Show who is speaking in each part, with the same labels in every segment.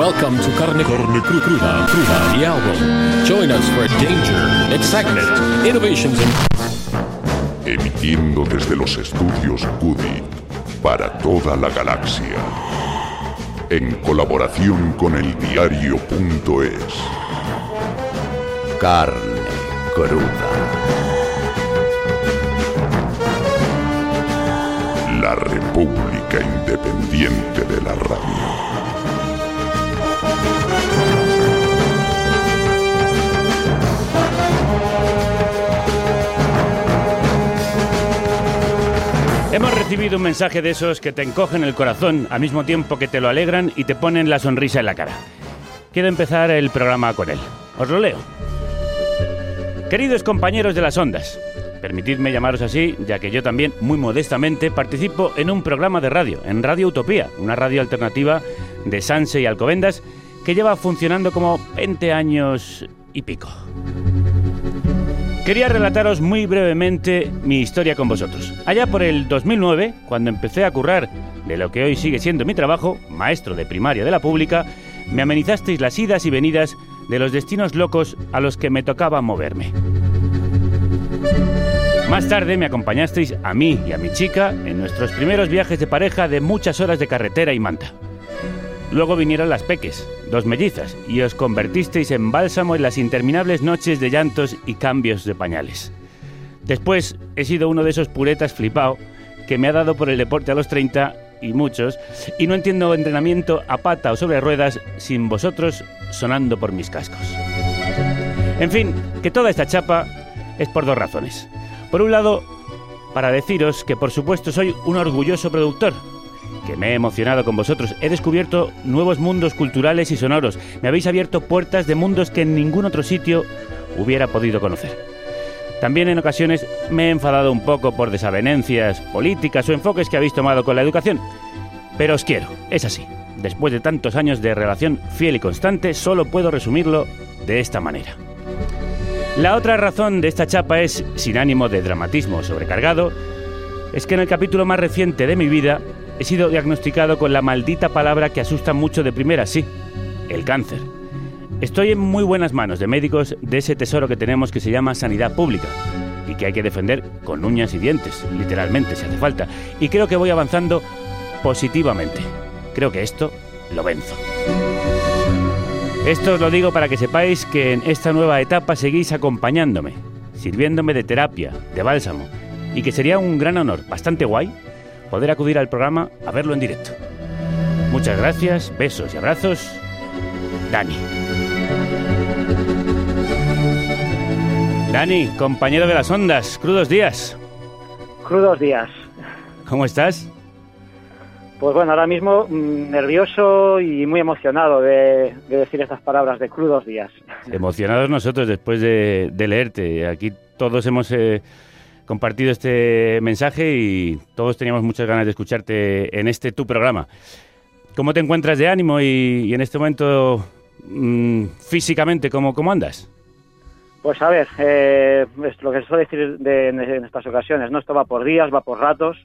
Speaker 1: Welcome to Carne, Carne Cru- Cruda, Cruda, the album. Join us for danger, excitement, innovations, and
Speaker 2: emitiendo desde los estudios Cudi para toda la galaxia, en colaboración con el diario.es.
Speaker 3: Carne cruda.
Speaker 2: La República Independiente de la Radio.
Speaker 4: Recibido un mensaje de esos que te encogen el corazón al mismo tiempo que te lo alegran y te ponen la sonrisa en la cara. Quiero empezar el programa con él. Os lo leo. Queridos compañeros de las ondas, permitidme llamaros así, ya que yo también, muy modestamente, participo en un programa de radio, en Radio Utopía, una radio alternativa de Sanse y Alcobendas, que lleva funcionando como 20 años y pico. Quería relataros muy brevemente mi historia con vosotros. Allá por el 2009, cuando empecé a currar de lo que hoy sigue siendo mi trabajo, maestro de primaria de la pública, me amenizasteis las idas y venidas de los destinos locos a los que me tocaba moverme. Más tarde me acompañasteis a mí y a mi chica en nuestros primeros viajes de pareja de muchas horas de carretera y manta. Luego vinieron las peques, dos mellizas, y os convertisteis en bálsamo en las interminables noches de llantos y cambios de pañales. Después he sido uno de esos puretas flipao que me ha dado por el deporte a los 30 y muchos, y no entiendo entrenamiento a pata o sobre ruedas sin vosotros sonando por mis cascos. En fin, que toda esta chapa es por dos razones. Por un lado, para deciros que por supuesto soy un orgulloso productor, que me he emocionado con vosotros. He descubierto nuevos mundos culturales y sonoros. Me habéis abierto puertas de mundos que en ningún otro sitio hubiera podido conocer. También en ocasiones me he enfadado un poco por desavenencias políticas o enfoques que habéis tomado con la educación. Pero os quiero, es así. Después de tantos años de relación fiel y constante, solo puedo resumirlo de esta manera. La otra razón de esta chapa es, sin ánimo de dramatismo sobrecargado, es que en el capítulo más reciente de mi vida he sido diagnosticado con la maldita palabra que asusta mucho de primera, sí, el cáncer. Estoy en muy buenas manos de médicos de ese tesoro que tenemos que se llama sanidad pública y que hay que defender con uñas y dientes, literalmente, si hace falta. Y creo que voy avanzando positivamente. Creo que esto lo venzo. Esto os lo digo para que sepáis que en esta nueva etapa seguís acompañándome, sirviéndome de terapia, de bálsamo, y que sería un gran honor, bastante guay, poder acudir al programa a verlo en directo. Muchas gracias, besos y abrazos. Dani. Dani, compañero de las ondas, crudos días.
Speaker 5: Crudos días.
Speaker 4: ¿Cómo estás?
Speaker 5: Pues bueno, ahora mismo mm, nervioso y muy emocionado de, de decir estas palabras de crudos días.
Speaker 4: Emocionados nosotros después de, de leerte. Aquí todos hemos eh, compartido este mensaje y todos teníamos muchas ganas de escucharte en este tu programa. ¿Cómo te encuentras de ánimo y, y en este momento mm, físicamente cómo, cómo andas?
Speaker 5: Pues a ver, eh, es lo que se suele decir de- en, en estas ocasiones, ¿no? Esto va por días, va por ratos.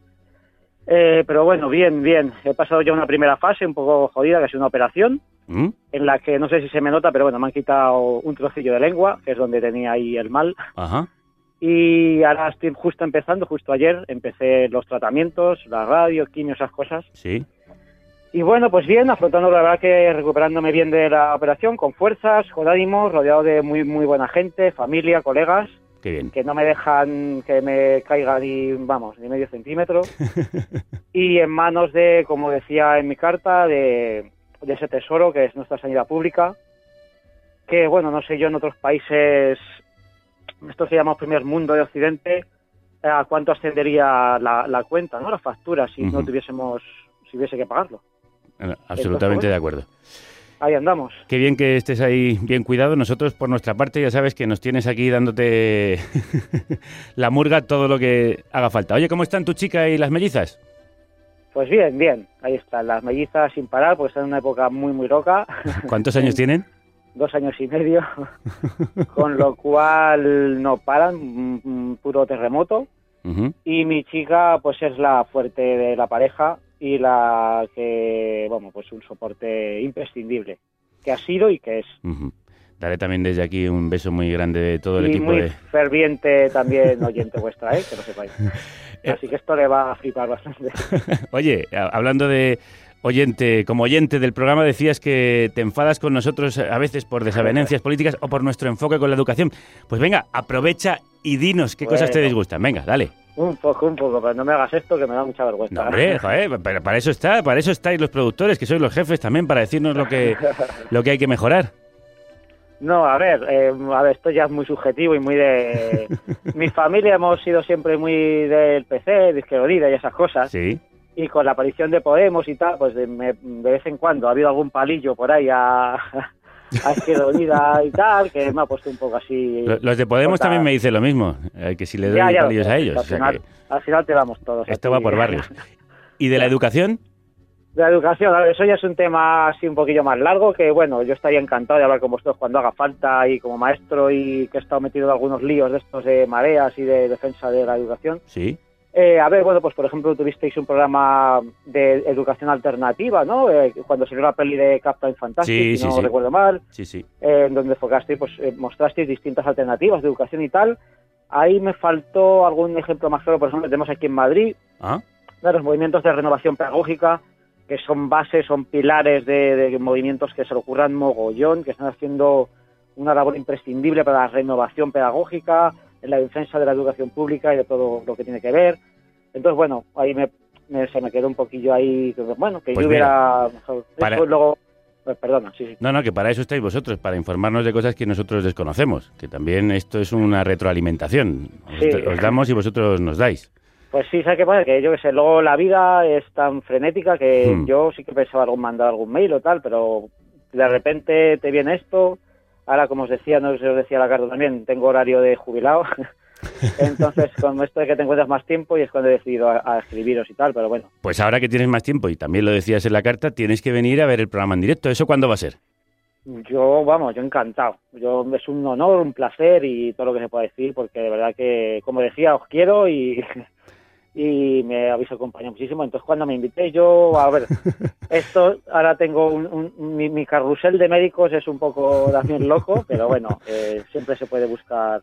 Speaker 5: Eh, pero bueno, bien, bien. He pasado ya una primera fase un poco jodida, que ha sido una operación,
Speaker 4: ¿Mm?
Speaker 5: en la que no sé si se me nota, pero bueno, me han quitado un trocillo de lengua, que es donde tenía ahí el mal.
Speaker 4: Ajá.
Speaker 5: Y ahora estoy justo empezando, justo ayer, empecé los tratamientos, la radio, quimio, esas cosas.
Speaker 4: Sí.
Speaker 5: Y bueno, pues bien, afrontando la verdad que recuperándome bien de la operación, con fuerzas, con ánimos, rodeado de muy muy buena gente, familia, colegas,
Speaker 4: Qué bien.
Speaker 5: que no me dejan que me caiga ni, vamos, ni medio centímetro. y en manos de, como decía en mi carta, de, de ese tesoro que es nuestra sanidad pública, que bueno, no sé yo en otros países, esto se llama primer mundo de Occidente, a cuánto ascendería la, la cuenta, ¿no? La factura, si no tuviésemos, si hubiese que pagarlo.
Speaker 4: Bueno, Absolutamente de acuerdo.
Speaker 5: ahí andamos.
Speaker 4: Qué bien que estés ahí bien cuidado. Nosotros, por nuestra parte, ya sabes que nos tienes aquí dándote la murga todo lo que haga falta. Oye, ¿cómo están tu chica y las mellizas?
Speaker 5: Pues bien, bien, ahí están las mellizas sin parar, porque están en una época muy, muy loca.
Speaker 4: ¿Cuántos años tienen?
Speaker 5: Dos años y medio, con lo cual no paran, mm, mm, puro terremoto. Y mi chica, pues es la fuerte de la pareja y la que, bueno, pues un soporte imprescindible, que ha sido y que es.
Speaker 4: Daré también desde aquí un beso muy grande de todo el
Speaker 5: y
Speaker 4: equipo
Speaker 5: muy
Speaker 4: de...
Speaker 5: ferviente también oyente vuestra, ¿eh? que lo sepáis. Así que esto le va a flipar bastante.
Speaker 4: Oye, hablando de oyente, como oyente del programa decías que te enfadas con nosotros a veces por desavenencias políticas o por nuestro enfoque con la educación. Pues venga, aprovecha y dinos qué cosas te disgustan. Venga, dale.
Speaker 5: Un poco, un poco, pero no me hagas esto que me da mucha vergüenza.
Speaker 4: No, hombre, joder, pero para eso está, para eso estáis los productores, que sois los jefes también, para decirnos lo que, lo que hay que mejorar.
Speaker 5: No, a ver, eh, a ver, esto ya es muy subjetivo y muy de... Mi familia hemos sido siempre muy del PC, de Izquierda Unida y esas cosas.
Speaker 4: Sí.
Speaker 5: Y con la aparición de Podemos y tal, pues de, me- de vez en cuando ha habido algún palillo por ahí a, a Izquierda Unida y tal, que me ha puesto un poco así...
Speaker 4: Lo- Los de Podemos
Speaker 5: Corta.
Speaker 4: también me dicen lo mismo, eh, que si le doy
Speaker 5: Ya, ya lo
Speaker 4: palillos a ellos.
Speaker 5: Al
Speaker 4: o sea
Speaker 5: final, al final te damos todos.
Speaker 4: esto va por barrios. ¿Y de la educación?
Speaker 5: De la educación, a ver, eso ya es un tema así un poquillo más largo, que bueno, yo estaría encantado de hablar con vosotros cuando haga falta y como maestro y que he estado metido en algunos líos de estos de mareas y de defensa de la educación.
Speaker 4: Sí.
Speaker 5: Eh, a ver, bueno, pues por ejemplo tuvisteis un programa de educación alternativa, ¿no? Eh, cuando salió la peli de Captain Fantastic,
Speaker 4: Sí,
Speaker 5: si
Speaker 4: sí,
Speaker 5: no
Speaker 4: sí.
Speaker 5: recuerdo mal,
Speaker 4: Sí, sí.
Speaker 5: eh, en donde enfocasteis, pues eh, mostrasteis distintas alternativas de educación y tal. Ahí me faltó algún ejemplo más claro, por ejemplo, tenemos aquí en Madrid,
Speaker 4: Ah,
Speaker 5: de los movimientos de renovación pedagógica, que son bases, son pilares de, de movimientos que se le ocurran mogollón, que están haciendo una labor imprescindible para la renovación pedagógica, en la defensa de la educación pública y de todo lo que tiene que ver. Entonces, bueno, ahí me, me- se me quedó un poquillo ahí, bueno, que
Speaker 4: Pues
Speaker 5: yo hubiera...
Speaker 4: para-
Speaker 5: Después luego... pues, perdona, sí, sí.
Speaker 4: No, no, que para eso estáis vosotros, para informarnos de cosas que nosotros desconocemos, que también esto es una retroalimentación. Os damos y vosotros nos dais.
Speaker 5: Pues sí, ¿sabes qué pasa? Que yo qué sé, luego la vida es tan frenética que
Speaker 4: Hmm.
Speaker 5: yo sí que pensaba algún mandar algún mail o tal, pero de repente te viene esto. Ahora, como os decía, no sé si os decía la carta también, tengo horario de jubilado. Entonces, con esto de que te encuentras más tiempo y es cuando he decidido a, a escribiros y tal, pero bueno.
Speaker 4: Pues ahora que tienes más tiempo, y también lo decías en la carta, tienes que venir a ver el programa en directo. ¿Eso cuándo va a ser?
Speaker 5: Yo, vamos, yo encantado. Yo es un honor, un placer y todo lo que se pueda decir, porque de verdad que, como decía, os quiero y, y me habéis acompañado muchísimo. Entonces, cuando me invité, yo, a ver, esto, ahora tengo un, un- mi, mi carrusel de médicos es un poco también loco, pero bueno, eh, siempre se puede buscar.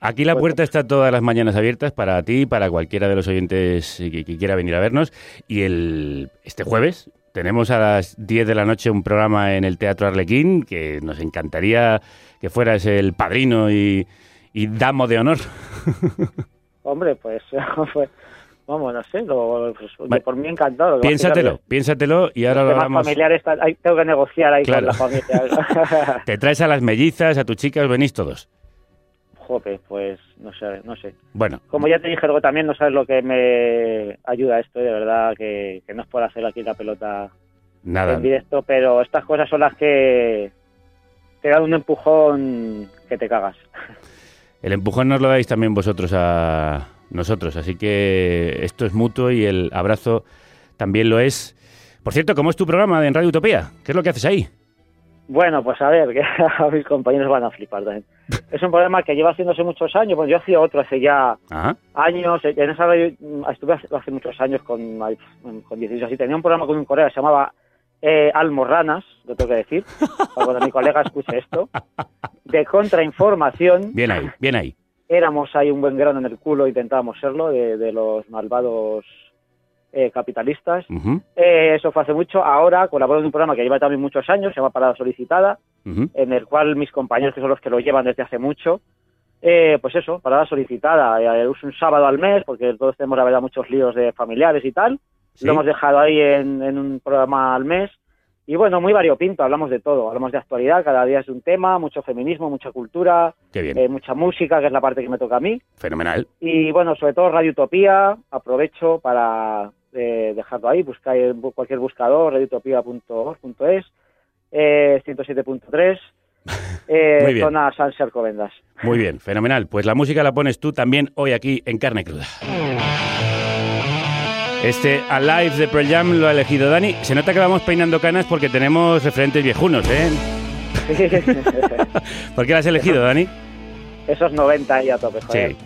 Speaker 4: Aquí la
Speaker 5: Pues-
Speaker 4: puerta está todas las mañanas abiertas para ti, para cualquiera de los oyentes que, que quiera venir a vernos. Y el este jueves tenemos a las 10 de la noche un programa en el Teatro Arlequín, que nos encantaría que fueras el padrino y, y damo de honor.
Speaker 5: Hombre, pues, pues, vamos, no sé, lo- pues,
Speaker 4: Vale.
Speaker 5: por mí encantado.
Speaker 4: Piénsatelo, piénsatelo y ahora lo hablamos.
Speaker 5: familiares, tengo que negociar ahí
Speaker 4: Claro.
Speaker 5: con la familia.
Speaker 4: Te traes a las mellizas, a tu chica, os venís todos.
Speaker 5: Jope, pues no sé, no sé.
Speaker 4: Bueno,
Speaker 5: Como ya te dije luego también, no sabes lo que me ayuda esto, de verdad que, que no es por hacer aquí la pelota
Speaker 4: nada.
Speaker 5: en directo, pero estas cosas son las que te dan un empujón que te cagas.
Speaker 4: El empujón nos lo dais también vosotros a nosotros, así que esto es mutuo y el abrazo también lo es. Por cierto, ¿cómo es tu programa en Radio Utopía? ¿Qué es lo que haces ahí?
Speaker 5: Bueno, pues a ver, que a mis compañeros van a flipar también. Es un programa que lleva haciéndose muchos años, pues yo hacía otro hace ya
Speaker 4: Ajá.
Speaker 5: años, en esa radio mm, estuve hace, muchos años con, ay, con 16 así, tenía un programa con un colega que se llamaba eh, Almorranas, lo tengo que decir, para cuando mi colega escuche esto, de contrainformación,
Speaker 4: Bien ahí, bien ahí.
Speaker 5: Éramos ahí un buen grano en el culo, intentábamos serlo, de, de los malvados eh, capitalistas. Eh, eso fue hace mucho, ahora colaboro en un programa que lleva también muchos años, se llama Parada Solicitada, en el cual mis compañeros, que son los que lo llevan desde hace mucho, eh, pues eso, parada solicitada. Eh, es un sábado al mes, porque todos tenemos, la verdad, muchos líos de familiares y tal.
Speaker 4: Sí.
Speaker 5: Lo hemos dejado ahí en, en un programa al mes. Y bueno, muy variopinto, hablamos de todo. Hablamos de actualidad, cada día es un tema, mucho feminismo, mucha cultura, eh, mucha música, que es la parte que me toca a mí.
Speaker 4: fenomenal.
Speaker 5: Y bueno, sobre todo Radio Utopía, aprovecho para eh, dejarlo ahí, buscáis cualquier buscador, radioutopía.org.es eh, 107.3, eh, zona San Sercovendas.
Speaker 6: Muy bien, fenomenal. Pues la música la pones tú también hoy aquí en Carne Cruda. Este Alive de Pearl Jam lo ha elegido Dani. Se nota que vamos peinando canas porque tenemos referentes viejunos, ¿eh? ¿Por qué lo has elegido, Dani?
Speaker 5: Esos 90 ahí a tope, joder.
Speaker 6: Sí.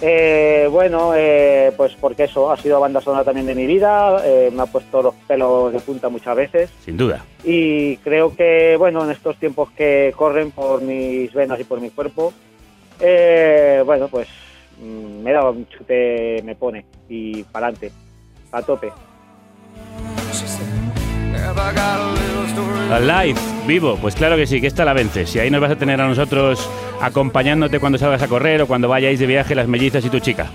Speaker 5: Eh, bueno, eh, pues porque eso ha sido banda sonora también de mi vida, eh, me ha puesto los pelos de punta muchas veces
Speaker 6: Sin duda.
Speaker 5: y creo que, bueno, en estos tiempos que corren por mis venas y por mi cuerpo, eh, bueno, pues mm, me da un chute, me pone y para adelante, a tope.
Speaker 6: Alive, vivo, pues claro que sí, que esta la vences. Y ahí nos vas a tener a nosotros acompañándote cuando salgas a correr o cuando vayáis de viaje las mellizas y tu chica.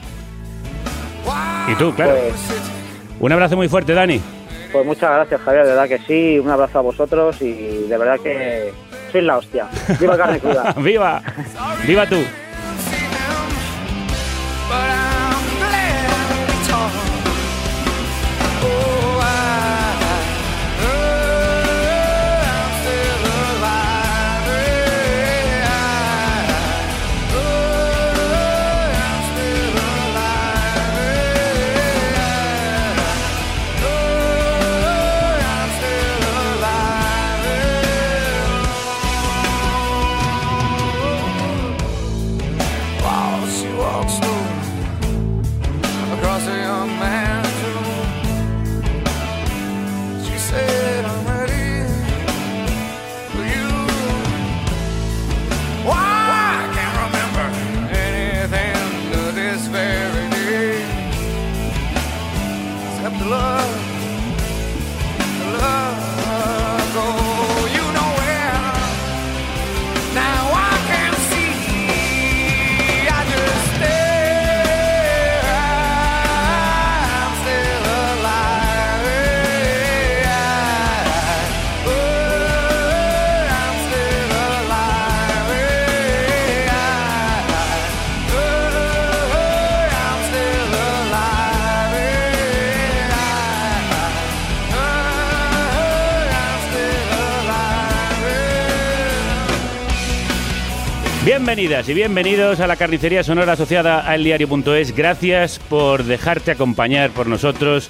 Speaker 6: Y tú, claro.
Speaker 5: Pues,
Speaker 6: Un abrazo muy fuerte, Dani.
Speaker 5: pues muchas gracias, Javier, de verdad que sí, un abrazo a vosotros y de verdad que sois la hostia. Viva carne cruda.
Speaker 6: ¡Viva! ¡Viva tú! Bienvenidas y bienvenidos a la carnicería sonora asociada a eldiario.es. Gracias por dejarte acompañar por nosotros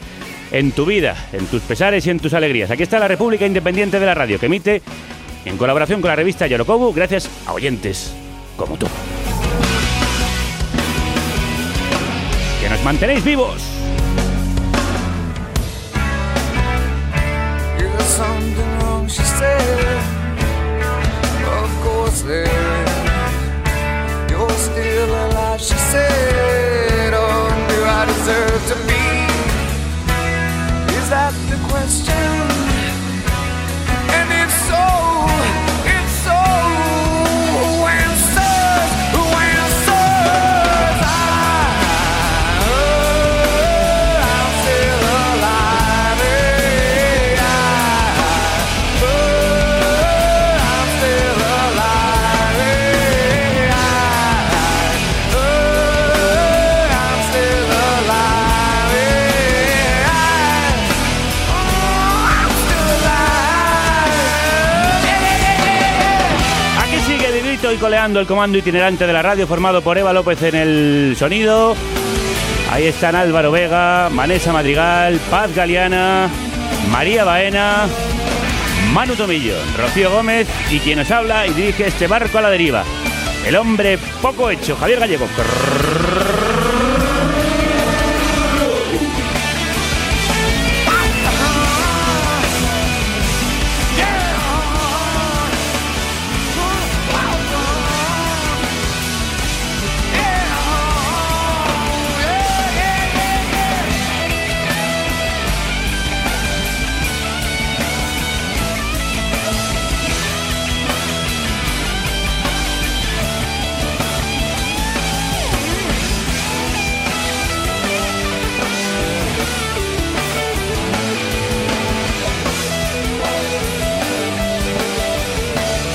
Speaker 6: en tu vida, en tus pesares y en tus alegrías. Aquí está la República Independiente de la Radio, que emite en colaboración con la revista Yorokobu, gracias a oyentes como tú. Que nos mantenéis vivos. El comando itinerante de la radio formado por Eva López en el sonido. Ahí están Álvaro Vega, Vanessa Madrigal, Paz Galeana, María Baena, Manu Tomillo, Rocío Gómez y quien nos habla y dirige este barco a la deriva. El hombre poco hecho, Javier Gallego.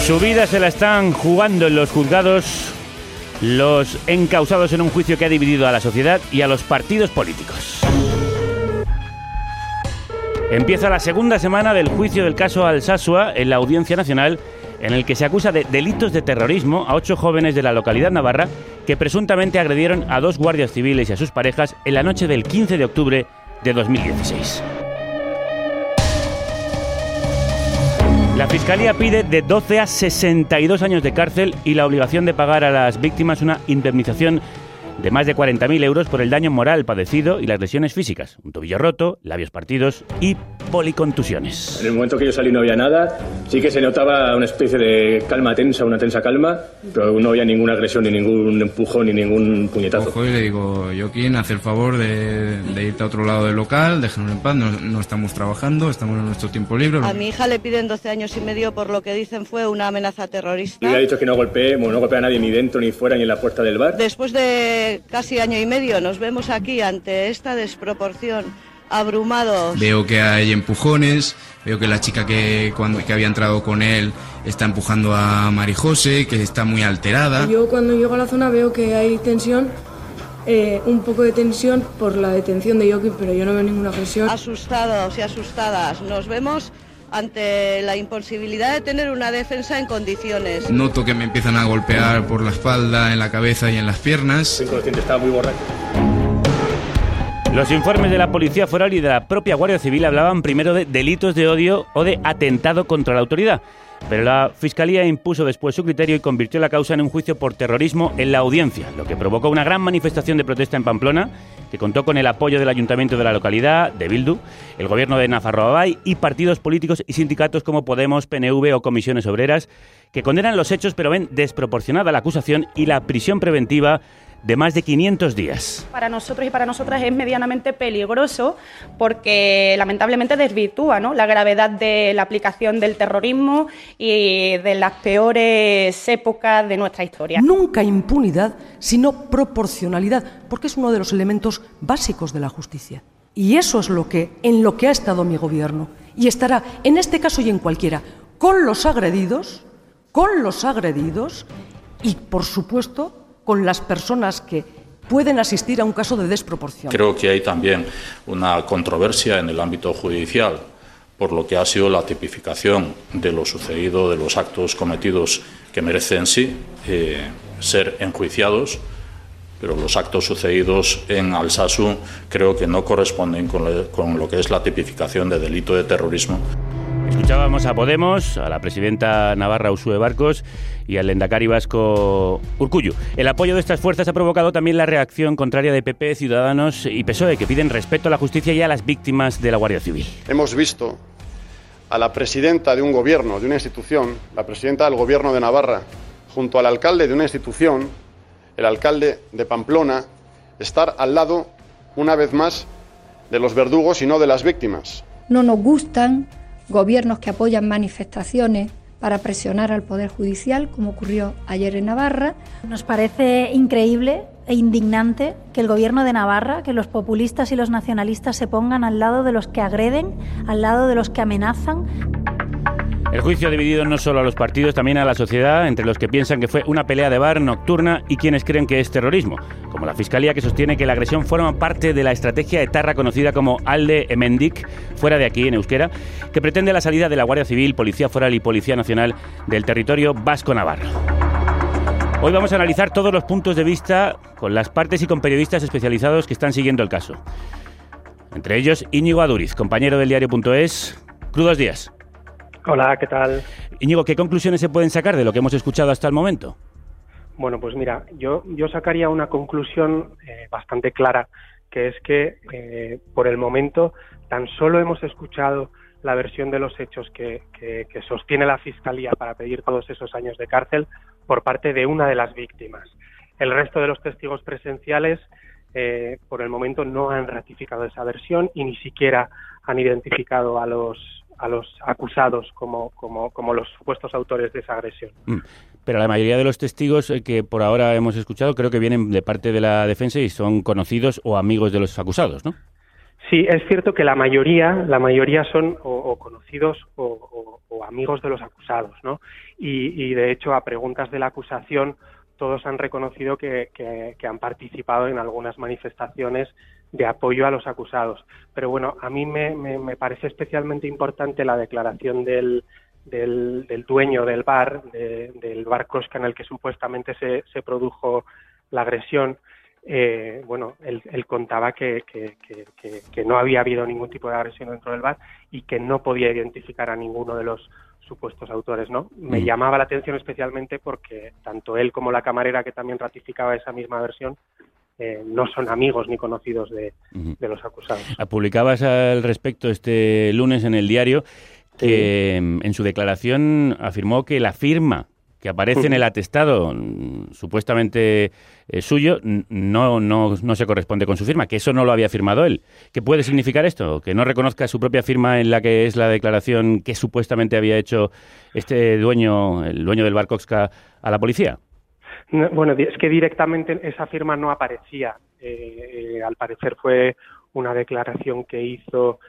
Speaker 6: Su vida se la están jugando en los juzgados los encausados en un juicio que ha dividido a la sociedad y a los partidos políticos.
Speaker 4: Empieza la segunda semana del juicio del caso Alsasua en la Audiencia Nacional, en el que se acusa de delitos de terrorismo a ocho jóvenes de la localidad navarra que presuntamente agredieron a dos guardias civiles y a sus parejas en la noche del 15 de octubre de 2016. La Fiscalía pide de 12 a 62 años de cárcel y la obligación de pagar a las víctimas una indemnización de más de 40.000 euros por el daño moral padecido y las lesiones físicas, un tobillo roto, labios partidos y policontusiones.
Speaker 7: En el momento que yo salí no había nada, sí que se notaba una especie de calma tensa, una tensa calma, pero no había ninguna agresión, ni ningún empujón, ni ningún puñetazo.
Speaker 8: Cojo y le digo, Joaquín, haz el favor de, de irte a otro lado del local, déjanos en paz, no, no estamos trabajando, estamos en nuestro tiempo libre.
Speaker 9: A mi hija le piden 12 años y medio por lo que dicen fue una amenaza terrorista.
Speaker 7: Y le ha dicho que no golpee, bueno, no golpea a nadie ni dentro, ni fuera, ni en la puerta del bar.
Speaker 9: Después de casi año y medio nos vemos aquí ante esta desproporción, abrumados.
Speaker 8: Veo que hay empujones, veo que la chica que, cuando, que había entrado con él está empujando a Marijose, que está muy alterada.
Speaker 10: Yo cuando llego a la zona veo que hay tensión, eh, un poco de tensión por la detención de Joaquín, pero yo no veo ninguna agresión.
Speaker 9: Asustados y asustadas, nos vemos ante la imposibilidad de tener una defensa en condiciones.
Speaker 8: Noto que me empiezan a golpear por la espalda, en la cabeza y en las piernas.
Speaker 7: inconsciente, estaba muy borracho.
Speaker 4: Los informes de la Policía Foral y de la propia Guardia Civil hablaban primero de delitos de odio o de atentado contra la autoridad. Pero la Fiscalía impuso después su criterio y convirtió la causa en un juicio por terrorismo en la audiencia, lo que provocó una gran manifestación de protesta en Pamplona, que contó con el apoyo del ayuntamiento de la localidad, de Bildu, el gobierno de Nafarroa y partidos políticos y sindicatos como Podemos, PNV o Comisiones Obreras, que condenan los hechos pero ven desproporcionada la acusación y la prisión preventiva de más de 500 días.
Speaker 11: Para nosotros y para nosotras es medianamente peligroso porque lamentablemente desvirtúa ¿no? la gravedad de la aplicación del terrorismo y de las peores épocas de nuestra historia.
Speaker 12: Nunca impunidad, sino proporcionalidad, porque es uno de los elementos básicos de la justicia. Y eso es lo que en lo que ha estado mi gobierno y estará en este caso y en cualquiera con los agredidos, con los agredidos y por supuesto con las personas que pueden asistir a un caso de desproporción.
Speaker 13: Creo que hay también una controversia en el ámbito judicial por lo que ha sido la tipificación de lo sucedido, de los actos cometidos que merecen sí eh, ser enjuiciados, pero los actos sucedidos en Alsasu creo que no corresponden con, lo que es la tipificación de delito de terrorismo.
Speaker 4: Escuchábamos a Podemos, a la presidenta Navarra Usue Barcos y al Endacari vasco Urcuyu. El apoyo de estas fuerzas ha provocado también la reacción contraria de PP, Ciudadanos y PSOE, que piden respeto a la justicia y a las víctimas de la Guardia Civil.
Speaker 14: Hemos visto a la presidenta de un gobierno, de una institución, la presidenta del gobierno de Navarra, junto al alcalde de una institución, el alcalde de Pamplona, estar al lado, una vez más, de los verdugos y no de las víctimas.
Speaker 15: No nos gustan gobiernos que apoyan manifestaciones para presionar al Poder Judicial, como ocurrió ayer en Navarra.
Speaker 16: Nos parece increíble e indignante que el gobierno de Navarra, que los populistas y los nacionalistas se pongan al lado de los que agreden, al lado de los que amenazan.
Speaker 4: El juicio ha dividido no solo a los partidos, también a la sociedad, entre los que piensan que fue una pelea de bar nocturna y quienes creen que es terrorismo, como la Fiscalía que sostiene que la agresión forma parte de la estrategia etarra conocida como Alde Emendik, fuera de aquí en euskera, que pretende la salida de la Guardia Civil, Policía Foral y Policía Nacional del territorio vasco-navarro. Hoy vamos a analizar todos los puntos de vista con las partes y con periodistas especializados que están siguiendo el caso. Entre ellos, Íñigo Aduriz, compañero del diario.es. Crudos días.
Speaker 17: Hola, ¿qué tal?
Speaker 4: Íñigo, ¿qué conclusiones se pueden sacar de lo que hemos escuchado hasta el momento?
Speaker 17: Bueno, pues mira, yo, yo sacaría una conclusión eh, bastante clara, que es que eh, por el momento tan solo hemos escuchado la versión de los hechos que, que, que, sostiene la Fiscalía para pedir todos esos años de cárcel por parte de una de las víctimas. El resto de los testigos presenciales, eh, por el momento, no han ratificado esa versión y ni siquiera han identificado a los, a los acusados como, como, como, los supuestos autores de esa agresión.
Speaker 4: Mm. Pero la mayoría de los testigos eh, que por ahora hemos escuchado creo que vienen de parte de la defensa y son conocidos o amigos de los acusados, ¿no?
Speaker 17: Sí, es cierto que la mayoría, la mayoría son o, o conocidos o, o, o, amigos de los acusados, ¿no? Y, y, de hecho, a preguntas de la acusación, todos han reconocido que, han participado en algunas manifestaciones de apoyo a los acusados. Pero bueno, a mí me, me, parece especialmente importante la declaración del, del, dueño del bar, de- del bar Cosca en el que supuestamente se, produjo la agresión. Eh, bueno, él, contaba que- que- que no había habido ningún tipo de agresión dentro del bar y que no podía identificar a ninguno de los supuestos autores, ¿no? Me
Speaker 4: Mm.
Speaker 17: llamaba la atención especialmente porque tanto él como la camarera que también ratificaba esa misma versión eh, no son amigos ni conocidos de, de los acusados.
Speaker 4: Ah, Publicabas al respecto este lunes en el diario que mm, en su declaración afirmó que la firma que aparece en el atestado mm, supuestamente eh, suyo no, no, no se corresponde con su firma, que eso no lo había firmado él. ¿Qué puede significar esto? ¿Que no reconozca su propia firma en la que es la declaración que supuestamente había hecho este dueño, el dueño del bar Coxca, a la policía?
Speaker 17: No, Bueno, es que directamente esa firma no aparecía. Eh, eh, al parecer fue una declaración que hizo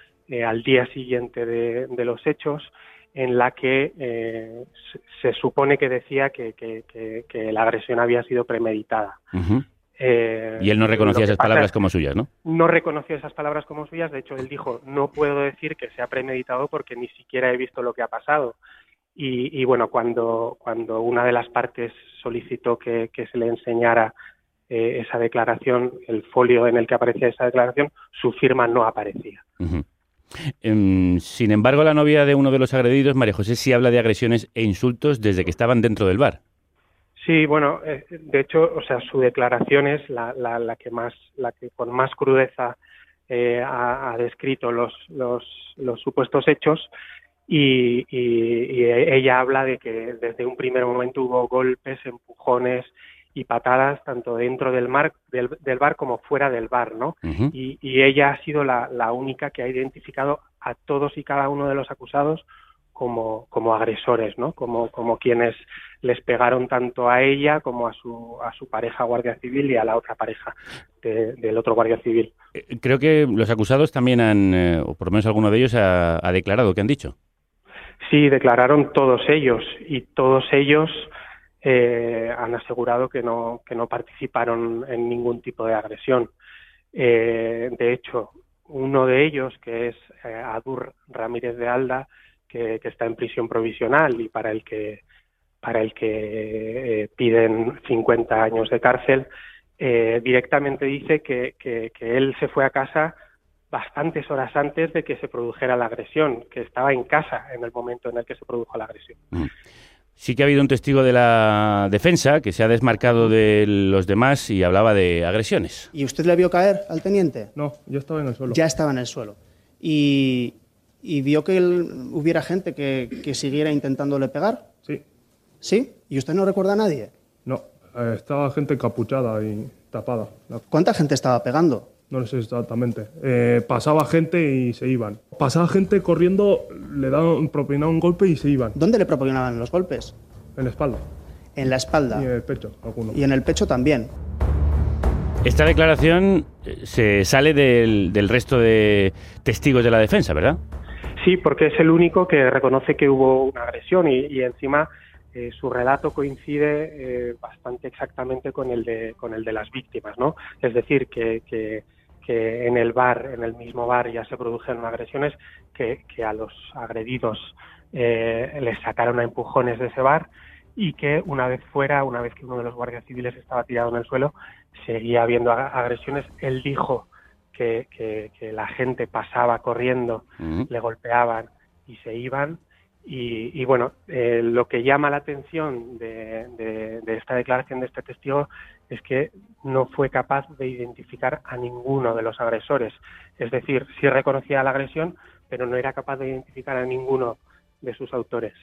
Speaker 17: al día siguiente de los hechos en la que eh, se, se supone que decía que, que- que- que la agresión había sido premeditada. Eh,
Speaker 4: Y él no reconocía esas palabras como suyas, ¿no?
Speaker 17: no reconoció esas palabras como suyas, de hecho él dijo, no puedo decir que sea premeditado porque ni siquiera he visto lo que ha pasado. Y, y bueno, cuando, cuando una de las partes solicitó que, que se le enseñara eh, esa declaración, el folio en el que aparecía esa declaración, su firma no aparecía.
Speaker 4: Ujú. Em, sin embargo, la novia de uno de los agredidos, María José, sí habla de agresiones e insultos desde que estaban dentro del bar.
Speaker 17: Sí, bueno, eh, de hecho, o sea, su declaración es la, que más, la que con más crudeza eh, ha, descrito los, supuestos hechos y ella habla de que desde un primer momento hubo golpes, empujones y patadas tanto dentro del, mar, del, del bar como fuera del bar, ¿no? Y, y ella ha sido la, la única que ha identificado a todos y cada uno de los acusados como, como agresores, ¿no? Como, como quienes les pegaron tanto a ella como a su, a su pareja guardia civil y a la otra pareja de- del otro guardia civil.
Speaker 4: Eh, Creo que los acusados también han, eh, o por lo menos alguno de ellos, ha, ha declarado que han dicho.
Speaker 17: Sí, declararon todos ellos y todos ellos eh, han asegurado que no, que no participaron en ningún tipo de agresión. Eh, de hecho, uno de ellos, que es eh, Adur Ramírez de Alda, que, está en prisión provisional y para el que, para el que eh, piden 50 años de cárcel, eh, directamente dice que, que- que él se fue a casa bastantes horas antes de que se produjera la agresión, que estaba en casa en el momento en el que se produjo la agresión.
Speaker 4: Sí que ha habido un testigo de la defensa que se ha desmarcado de los demás y hablaba de agresiones.
Speaker 18: ¿Y usted le vio caer al teniente?
Speaker 19: No, yo estaba en el suelo.
Speaker 18: Ya estaba en el suelo. ¿Y, y vio que él- hubiera gente que, que siguiera intentándole pegar?
Speaker 19: Sí.
Speaker 18: ¿Sí? ¿Y usted no recuerda a nadie?
Speaker 19: No, eh, estaba gente encapuchada y tapada.
Speaker 18: ¿Cuánta gente estaba pegando?
Speaker 19: No lo sé exactamente. Eh, pasaba gente y se iban. Pasaba gente corriendo, le daban, propinaban un golpe y se iban.
Speaker 18: ¿Dónde le propinaban los golpes?
Speaker 19: En la espalda.
Speaker 18: En la espalda.
Speaker 19: Y en el pecho, alguno.
Speaker 18: Y en el pecho también.
Speaker 4: Esta declaración eh, se sale del, del resto de testigos de la defensa, ¿verdad?
Speaker 17: Sí, porque es el único que reconoce que hubo una agresión y, y encima eh, su relato coincide eh, bastante exactamente con el de con el de las víctimas, ¿no? Es decir, que, que, que en el bar, en el mismo bar, ya se produjeron agresiones que, que a los agredidos eh, les sacaron a empujones de ese bar y que una vez fuera, una vez que uno de los guardias civiles estaba tirado en el suelo, seguía habiendo ag- agresiones. Él dijo que, que- que la gente pasaba corriendo, le golpeaban y se iban. Y, y bueno, eh, lo que llama la atención de, de- de esta declaración de este testigo es que no fue capaz de identificar a ninguno de los agresores. Es decir, sí reconocía la agresión, pero no era capaz de identificar a ninguno de sus autores.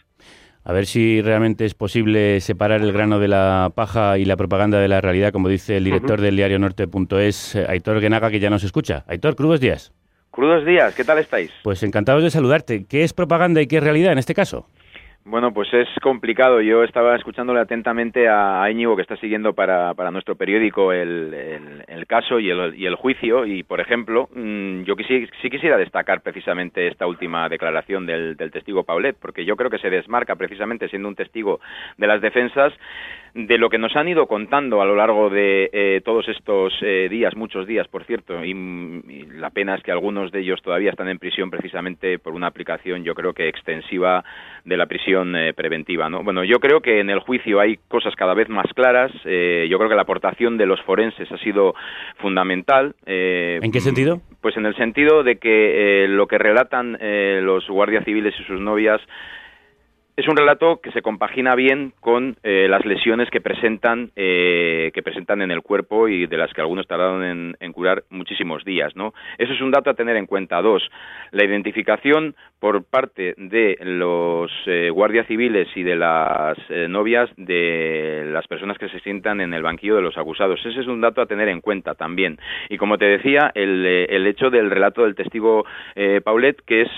Speaker 4: A ver si realmente es posible separar el grano de la paja y la propaganda de la realidad, como dice el director del diario norte.es, eh, Aitor Genaga, que ya nos escucha. Aitor, crudos días.
Speaker 20: Crudos días, ¿qué tal estáis?
Speaker 4: Pues encantados de saludarte. ¿Qué es propaganda y qué es realidad en este caso?
Speaker 20: Bueno, pues es complicado. Yo estaba escuchándole atentamente a Íñigo, que está siguiendo para, para nuestro periódico el, el- el caso y el, y el juicio. Y, por ejemplo, mm, yo quisi- sí quisiera destacar precisamente esta última declaración del, del testigo Paulet, porque yo creo que se desmarca precisamente siendo un testigo de las defensas de lo que nos han ido contando a lo largo de eh, todos estos eh, días, muchos días, por cierto, y, y, la pena es que algunos de ellos todavía están en prisión precisamente por una aplicación, yo creo que extensiva de la prisión eh, preventiva. ¿no? Bueno, yo creo que en el juicio hay cosas cada vez más claras. Eh, yo creo que la aportación de los forenses ha sido fundamental. Eh,
Speaker 4: ¿En qué sentido?
Speaker 20: Pues en el sentido de que lo que relatan los guardias civiles y sus novias es un relato que se compagina bien con eh, las lesiones que presentan eh, que presentan en el cuerpo y de las que algunos tardaron en, en, curar muchísimos días, ¿no? Eso es un dato a tener en cuenta. Dos, la identificación por parte de los eh, guardias civiles y de las eh, novias de las personas que se sientan en el banquillo de los acusados. Ese es un dato a tener en cuenta también. Y como te decía, el, eh, el hecho del relato del testigo Paulet, que es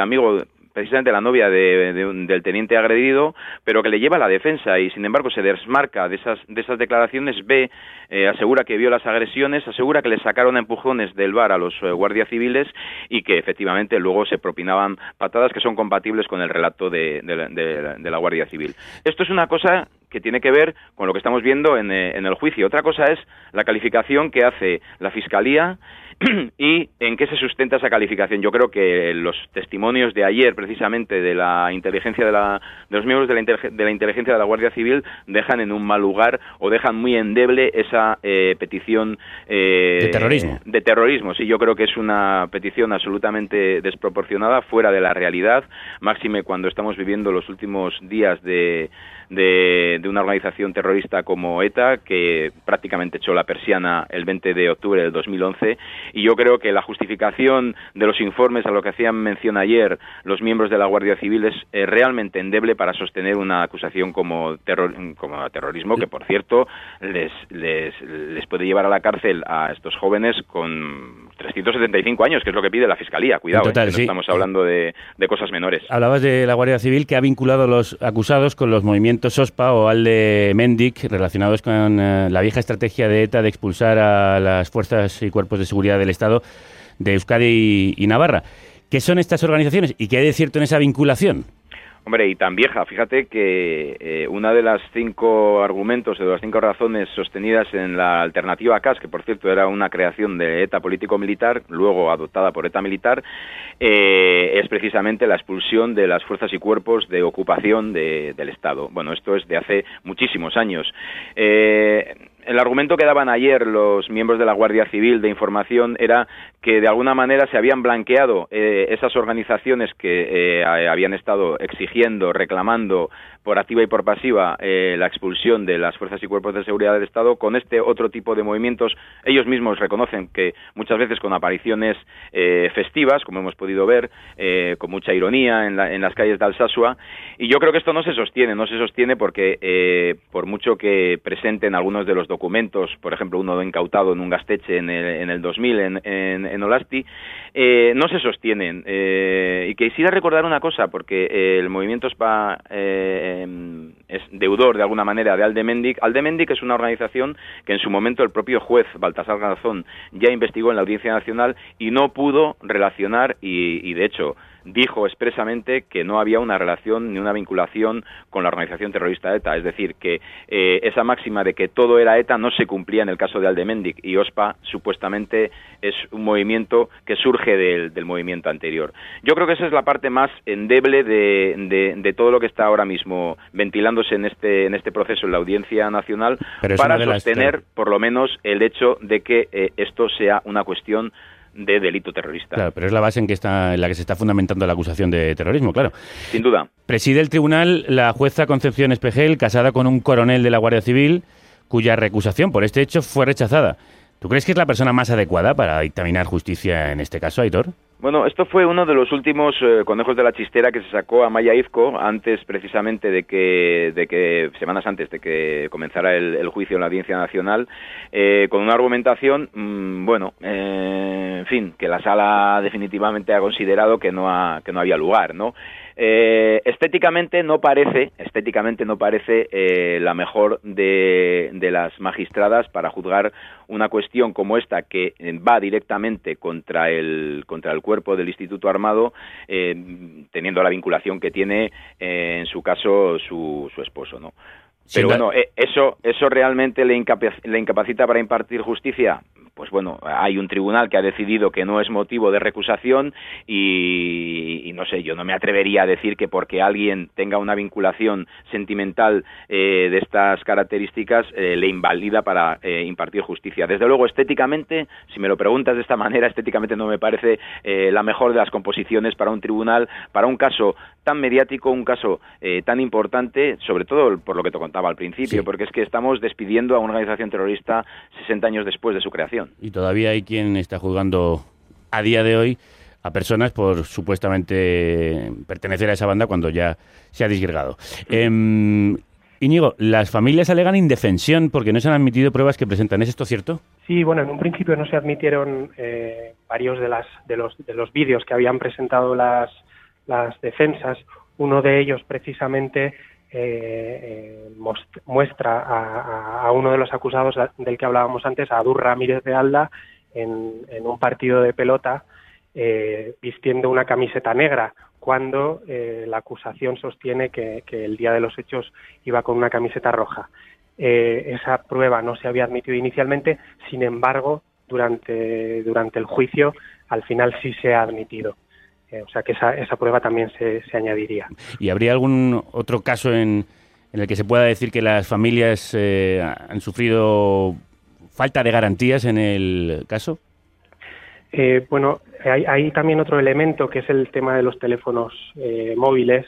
Speaker 20: amigo precisamente la novia de, de del teniente agredido, pero que le lleva a la defensa y sin embargo se desmarca de esas, de esas declaraciones, ve, eh, asegura que vio las agresiones, asegura que le sacaron empujones del bar a los eh, guardias civiles y que efectivamente luego se propinaban patadas que son compatibles con el relato de, de, de, de la Guardia Civil. Esto es una cosa que tiene que ver con lo que estamos viendo en, eh, en el juicio. Otra cosa es la calificación que hace la Fiscalía y en qué se sustenta esa calificación. Yo creo que los testimonios de ayer, precisamente, de la inteligencia de, la, de los miembros de la, de la, inteligencia de la Guardia Civil, dejan en un mal lugar o dejan muy endeble esa eh, petición
Speaker 4: eh, de terrorismo.
Speaker 20: De terrorismo. Sí, yo creo que es una petición absolutamente desproporcionada, fuera de la realidad, máxime cuando estamos viviendo los últimos días de de, de, una organización terrorista como ETA, que prácticamente echó la persiana el 20 de octubre del 2011. Y yo creo que la justificación de los informes a lo que hacían mención ayer los miembros de la Guardia Civil es eh, realmente endeble para sostener una acusación como, terror, como terrorismo, que por cierto les, les, les puede llevar a la cárcel a estos jóvenes con 375 años, que es lo que pide la Fiscalía. Cuidado,
Speaker 4: Total,
Speaker 20: eh, que no
Speaker 4: sí.
Speaker 20: estamos hablando de, de cosas menores.
Speaker 4: Hablabas de la Guardia Civil que ha vinculado a los acusados con los movimientos SOSPA o ALDE Mendic relacionados con eh, la vieja estrategia de ETA de expulsar a las fuerzas y cuerpos de seguridad del Estado de Euskadi y, y Navarra. ¿Qué son estas organizaciones y qué hay de cierto en esa vinculación?
Speaker 20: Hombre, y tan vieja. Fíjate que eh, una de las cinco argumentos, de las cinco razones sostenidas en la alternativa CAS, que por cierto era una creación de ETA político-militar, luego adoptada por ETA militar, eh, es precisamente la expulsión de las fuerzas y cuerpos de ocupación de, del Estado. Bueno, esto es de hace muchísimos años. Eh, el argumento que daban ayer los miembros de la Guardia Civil de Información era que de alguna manera se habían blanqueado eh, esas organizaciones que eh, habían estado exigiendo, reclamando por activa y por pasiva eh, la expulsión de las fuerzas y cuerpos de seguridad del Estado con este otro tipo de movimientos. Ellos mismos reconocen que muchas veces con apariciones eh, festivas, como hemos podido ver, eh, con mucha ironía en, la, en, las calles de Alsasua. Y yo creo que esto no se sostiene, no se sostiene porque eh, por mucho que presenten algunos de los documentos, por ejemplo, uno incautado en un gasteche en el, en el 2000 en, en, en Olasti, no se sostienen. Y quisiera recordar una cosa, porque el movimiento SPA eh, es deudor de alguna manera de Aldemendic. Aldemendic es una organización que en su momento el propio juez Baltasar Garzón ya investigó en la Audiencia Nacional y no pudo relacionar y, de hecho dijo expresamente que no había una relación ni una vinculación con la organización terrorista ETA, es decir, que eh, esa máxima de que todo era ETA no se cumplía en el caso de Aldemendic y OSPA supuestamente es un movimiento que surge del, movimiento anterior. Yo creo que esa es la parte más endeble de, de, todo lo que está ahora mismo en este, en este proceso en la Audiencia Nacional para sostener por lo menos el hecho de que eh, esto sea una cuestión de delito terrorista.
Speaker 4: Claro, pero es la base en, que está, en la que se está fundamentando la acusación de terrorismo, claro.
Speaker 20: Sin duda.
Speaker 4: Preside el tribunal la jueza Concepción Espejel, casada con un coronel de la Guardia Civil, cuya recusación por este hecho fue rechazada. ¿Tú crees que es la persona más adecuada para dictaminar justicia en este caso, Aitor?
Speaker 20: Bueno, esto fue uno de los últimos eh, conejos de la chistera que se sacó a Maya Izco antes precisamente de que, de que semanas antes de que comenzara el, juicio en la Audiencia Nacional, eh, con una argumentación, mmm, bueno, eh, en fin, que la sala definitivamente ha considerado que no, ha, que no había lugar, ¿no? Eh, estéticamente no parece, estéticamente no parece eh, la mejor de, de, las magistradas para juzgar una cuestión como esta que va directamente contra el contra el cuerpo del Instituto Armado, eh, teniendo la vinculación que tiene eh, en su caso su, su esposo, ¿no? Pero bueno, eh, eso, eso realmente le incapacita para impartir justicia. Pues bueno, hay un tribunal que ha decidido que no es motivo de recusación y, no sé, yo no me atrevería a decir que porque alguien tenga una vinculación sentimental eh, de estas características eh, le invalida para eh, impartir justicia. Desde luego, estéticamente, si me lo preguntas de esta manera, estéticamente no me parece eh, la mejor de las composiciones para un tribunal, para un caso tan mediático, un caso eh, tan importante, sobre todo por lo que te contaba al principio, porque es que estamos despidiendo a una organización terrorista 60 años después de su creación.
Speaker 4: Y todavía hay quien está juzgando a día de hoy a personas por supuestamente pertenecer a esa banda cuando ya se ha disgregado. Íñigo, las familias alegan indefensión porque no se han admitido pruebas que presentan. ¿Es esto cierto?
Speaker 17: Sí, bueno, en un principio no se admitieron eh, varios de, las, de, los, de los vídeos que habían presentado las, las defensas. Uno de ellos, precisamente, eh, eh, muestra a, uno de los acusados del que hablábamos antes, a Adur Ramírez de Alda, en, un partido de pelota, eh, vistiendo una camiseta negra, cuando la acusación sostiene que, que el día de los hechos iba con una camiseta roja. Esa prueba no se había admitido inicialmente, sin embargo, durante, durante el juicio, al final sí se ha admitido. Eh, o sea que esa, esa prueba también se, se añadiría.
Speaker 4: ¿Y habría algún otro caso en, en el que se pueda decir que las familias eh, han sufrido falta de garantías en el caso?
Speaker 17: Eh, bueno, hay, hay también otro elemento que es el tema de los teléfonos eh, móviles.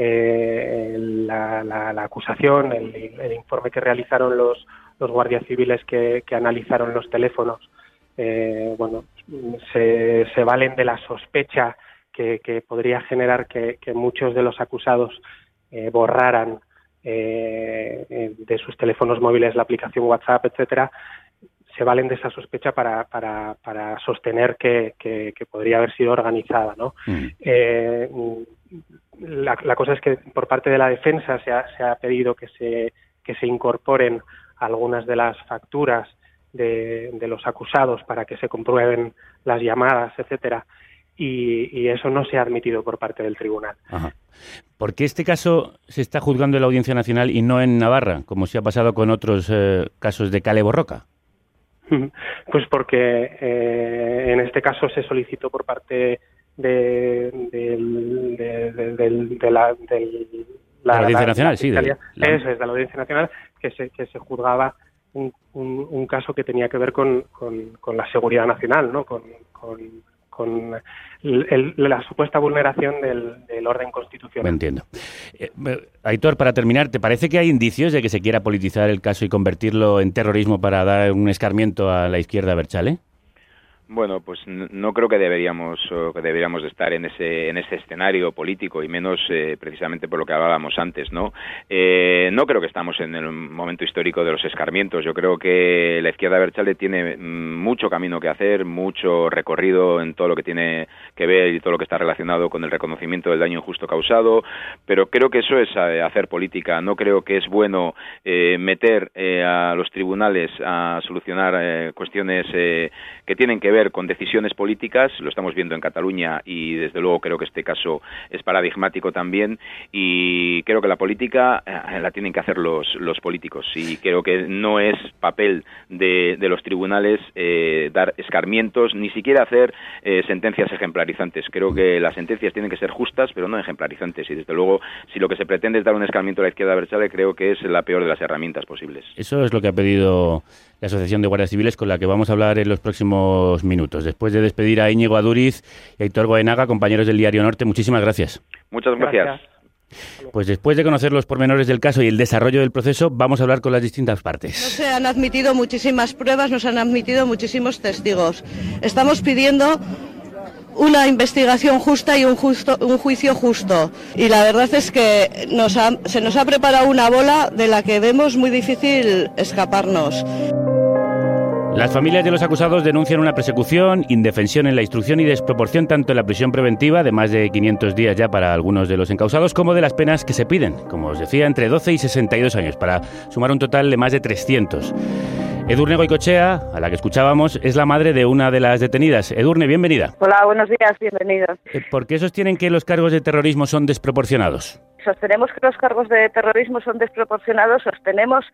Speaker 17: Eh, la, la- la acusación, el, el informe que realizaron los, los guardias civiles que, que analizaron los teléfonos, eh, bueno, se, se valen de la sospecha que, que podría generar que, que muchos de los acusados eh, borraran eh, eh, de sus teléfonos móviles la aplicación WhatsApp, etcétera, se valen de esa sospecha para, para, para sostener que, que- que podría haber sido organizada, ¿no? Eh, la, la cosa es que por parte de la defensa se ha, se ha pedido que se, que se incorporen algunas de las facturas de, de los acusados para que se comprueben las llamadas, etcétera, y, y eso no se ha admitido por parte del tribunal.
Speaker 4: Ajá. ¿Por qué este caso se está juzgando en la Audiencia Nacional y no en Navarra, como se ha pasado con otros eh, casos de Cale Borroca?
Speaker 17: Pues porque eh, en este caso se solicitó por parte de, de, de- la,
Speaker 4: Audiencia Nacional, sí,
Speaker 17: Eso es, de la Audiencia Nacional, que se, que se juzgaba un, un- un caso que tenía que ver con, con- con la seguridad nacional, ¿no? con, con- con el- la supuesta vulneración del, del orden constitucional.
Speaker 4: Me entiendo. Eh, Aitor, para terminar, ¿te parece que hay indicios de que se quiera politizar el caso y convertirlo en terrorismo para dar un escarmiento a la izquierda Berchale?
Speaker 20: Bueno, pues no creo que deberíamos que deberíamos de estar en ese en ese escenario político y menos eh, precisamente por lo que hablábamos antes, ¿no? Eh, no creo que estamos en el momento histórico de los escarmientos. Yo creo que la izquierda Berchale tiene mm, mucho camino que hacer, mucho recorrido en todo lo que tiene que ver y todo lo que está relacionado con el reconocimiento del daño injusto causado, pero creo que eso es eh, hacer política. No creo que es bueno eh, meter eh, a los tribunales a solucionar eh, cuestiones que tienen que ver con decisiones políticas, lo estamos viendo en Cataluña y desde luego creo que este caso es paradigmático también y creo que la política eh, la tienen que hacer los, los políticos y creo que no es papel de, de los tribunales eh, dar escarmientos, ni siquiera hacer eh, sentencias ejemplarizantes. Creo que las sentencias tienen que ser justas, pero no ejemplarizantes y desde luego si lo que se pretende es dar un escarmiento a la izquierda Berchale, creo que es la peor de las herramientas posibles.
Speaker 4: Eso es lo que ha pedido la Asociación de Guardias Civiles con la que vamos a hablar en los próximos minutos. Después de despedir a Íñigo Aduriz y a Héctor Goenaga, compañeros del Diario Norte, muchísimas gracias.
Speaker 20: Muchas gracias.
Speaker 4: Pues después de conocer los pormenores del caso y el desarrollo del proceso, vamos a hablar con las distintas partes.
Speaker 9: Se han admitido muchísimas pruebas, nos han admitido muchísimos testigos. Estamos pidiendo una investigación justa y un, justo, un juicio justo. Y la verdad es que nos ha- se nos ha preparado una bola de la que vemos muy difícil escaparnos.
Speaker 4: Las familias de los acusados denuncian una persecución, indefensión en la instrucción y desproporción tanto en la prisión preventiva, de más de 500 días ya para algunos de los encausados, como de las penas que se piden, como os decía, entre 12 y 62 años, para sumar un total de más de 300. Edurne Goicochea, a la que escuchábamos, es la madre de una de las detenidas. Edurne, bienvenida.
Speaker 21: Hola, buenos días, bienvenidos.
Speaker 4: Eh, ¿Por qué sostienen que los cargos de terrorismo son desproporcionados?
Speaker 9: sostenemos que los cargos de terrorismo son desproporcionados, sostenemos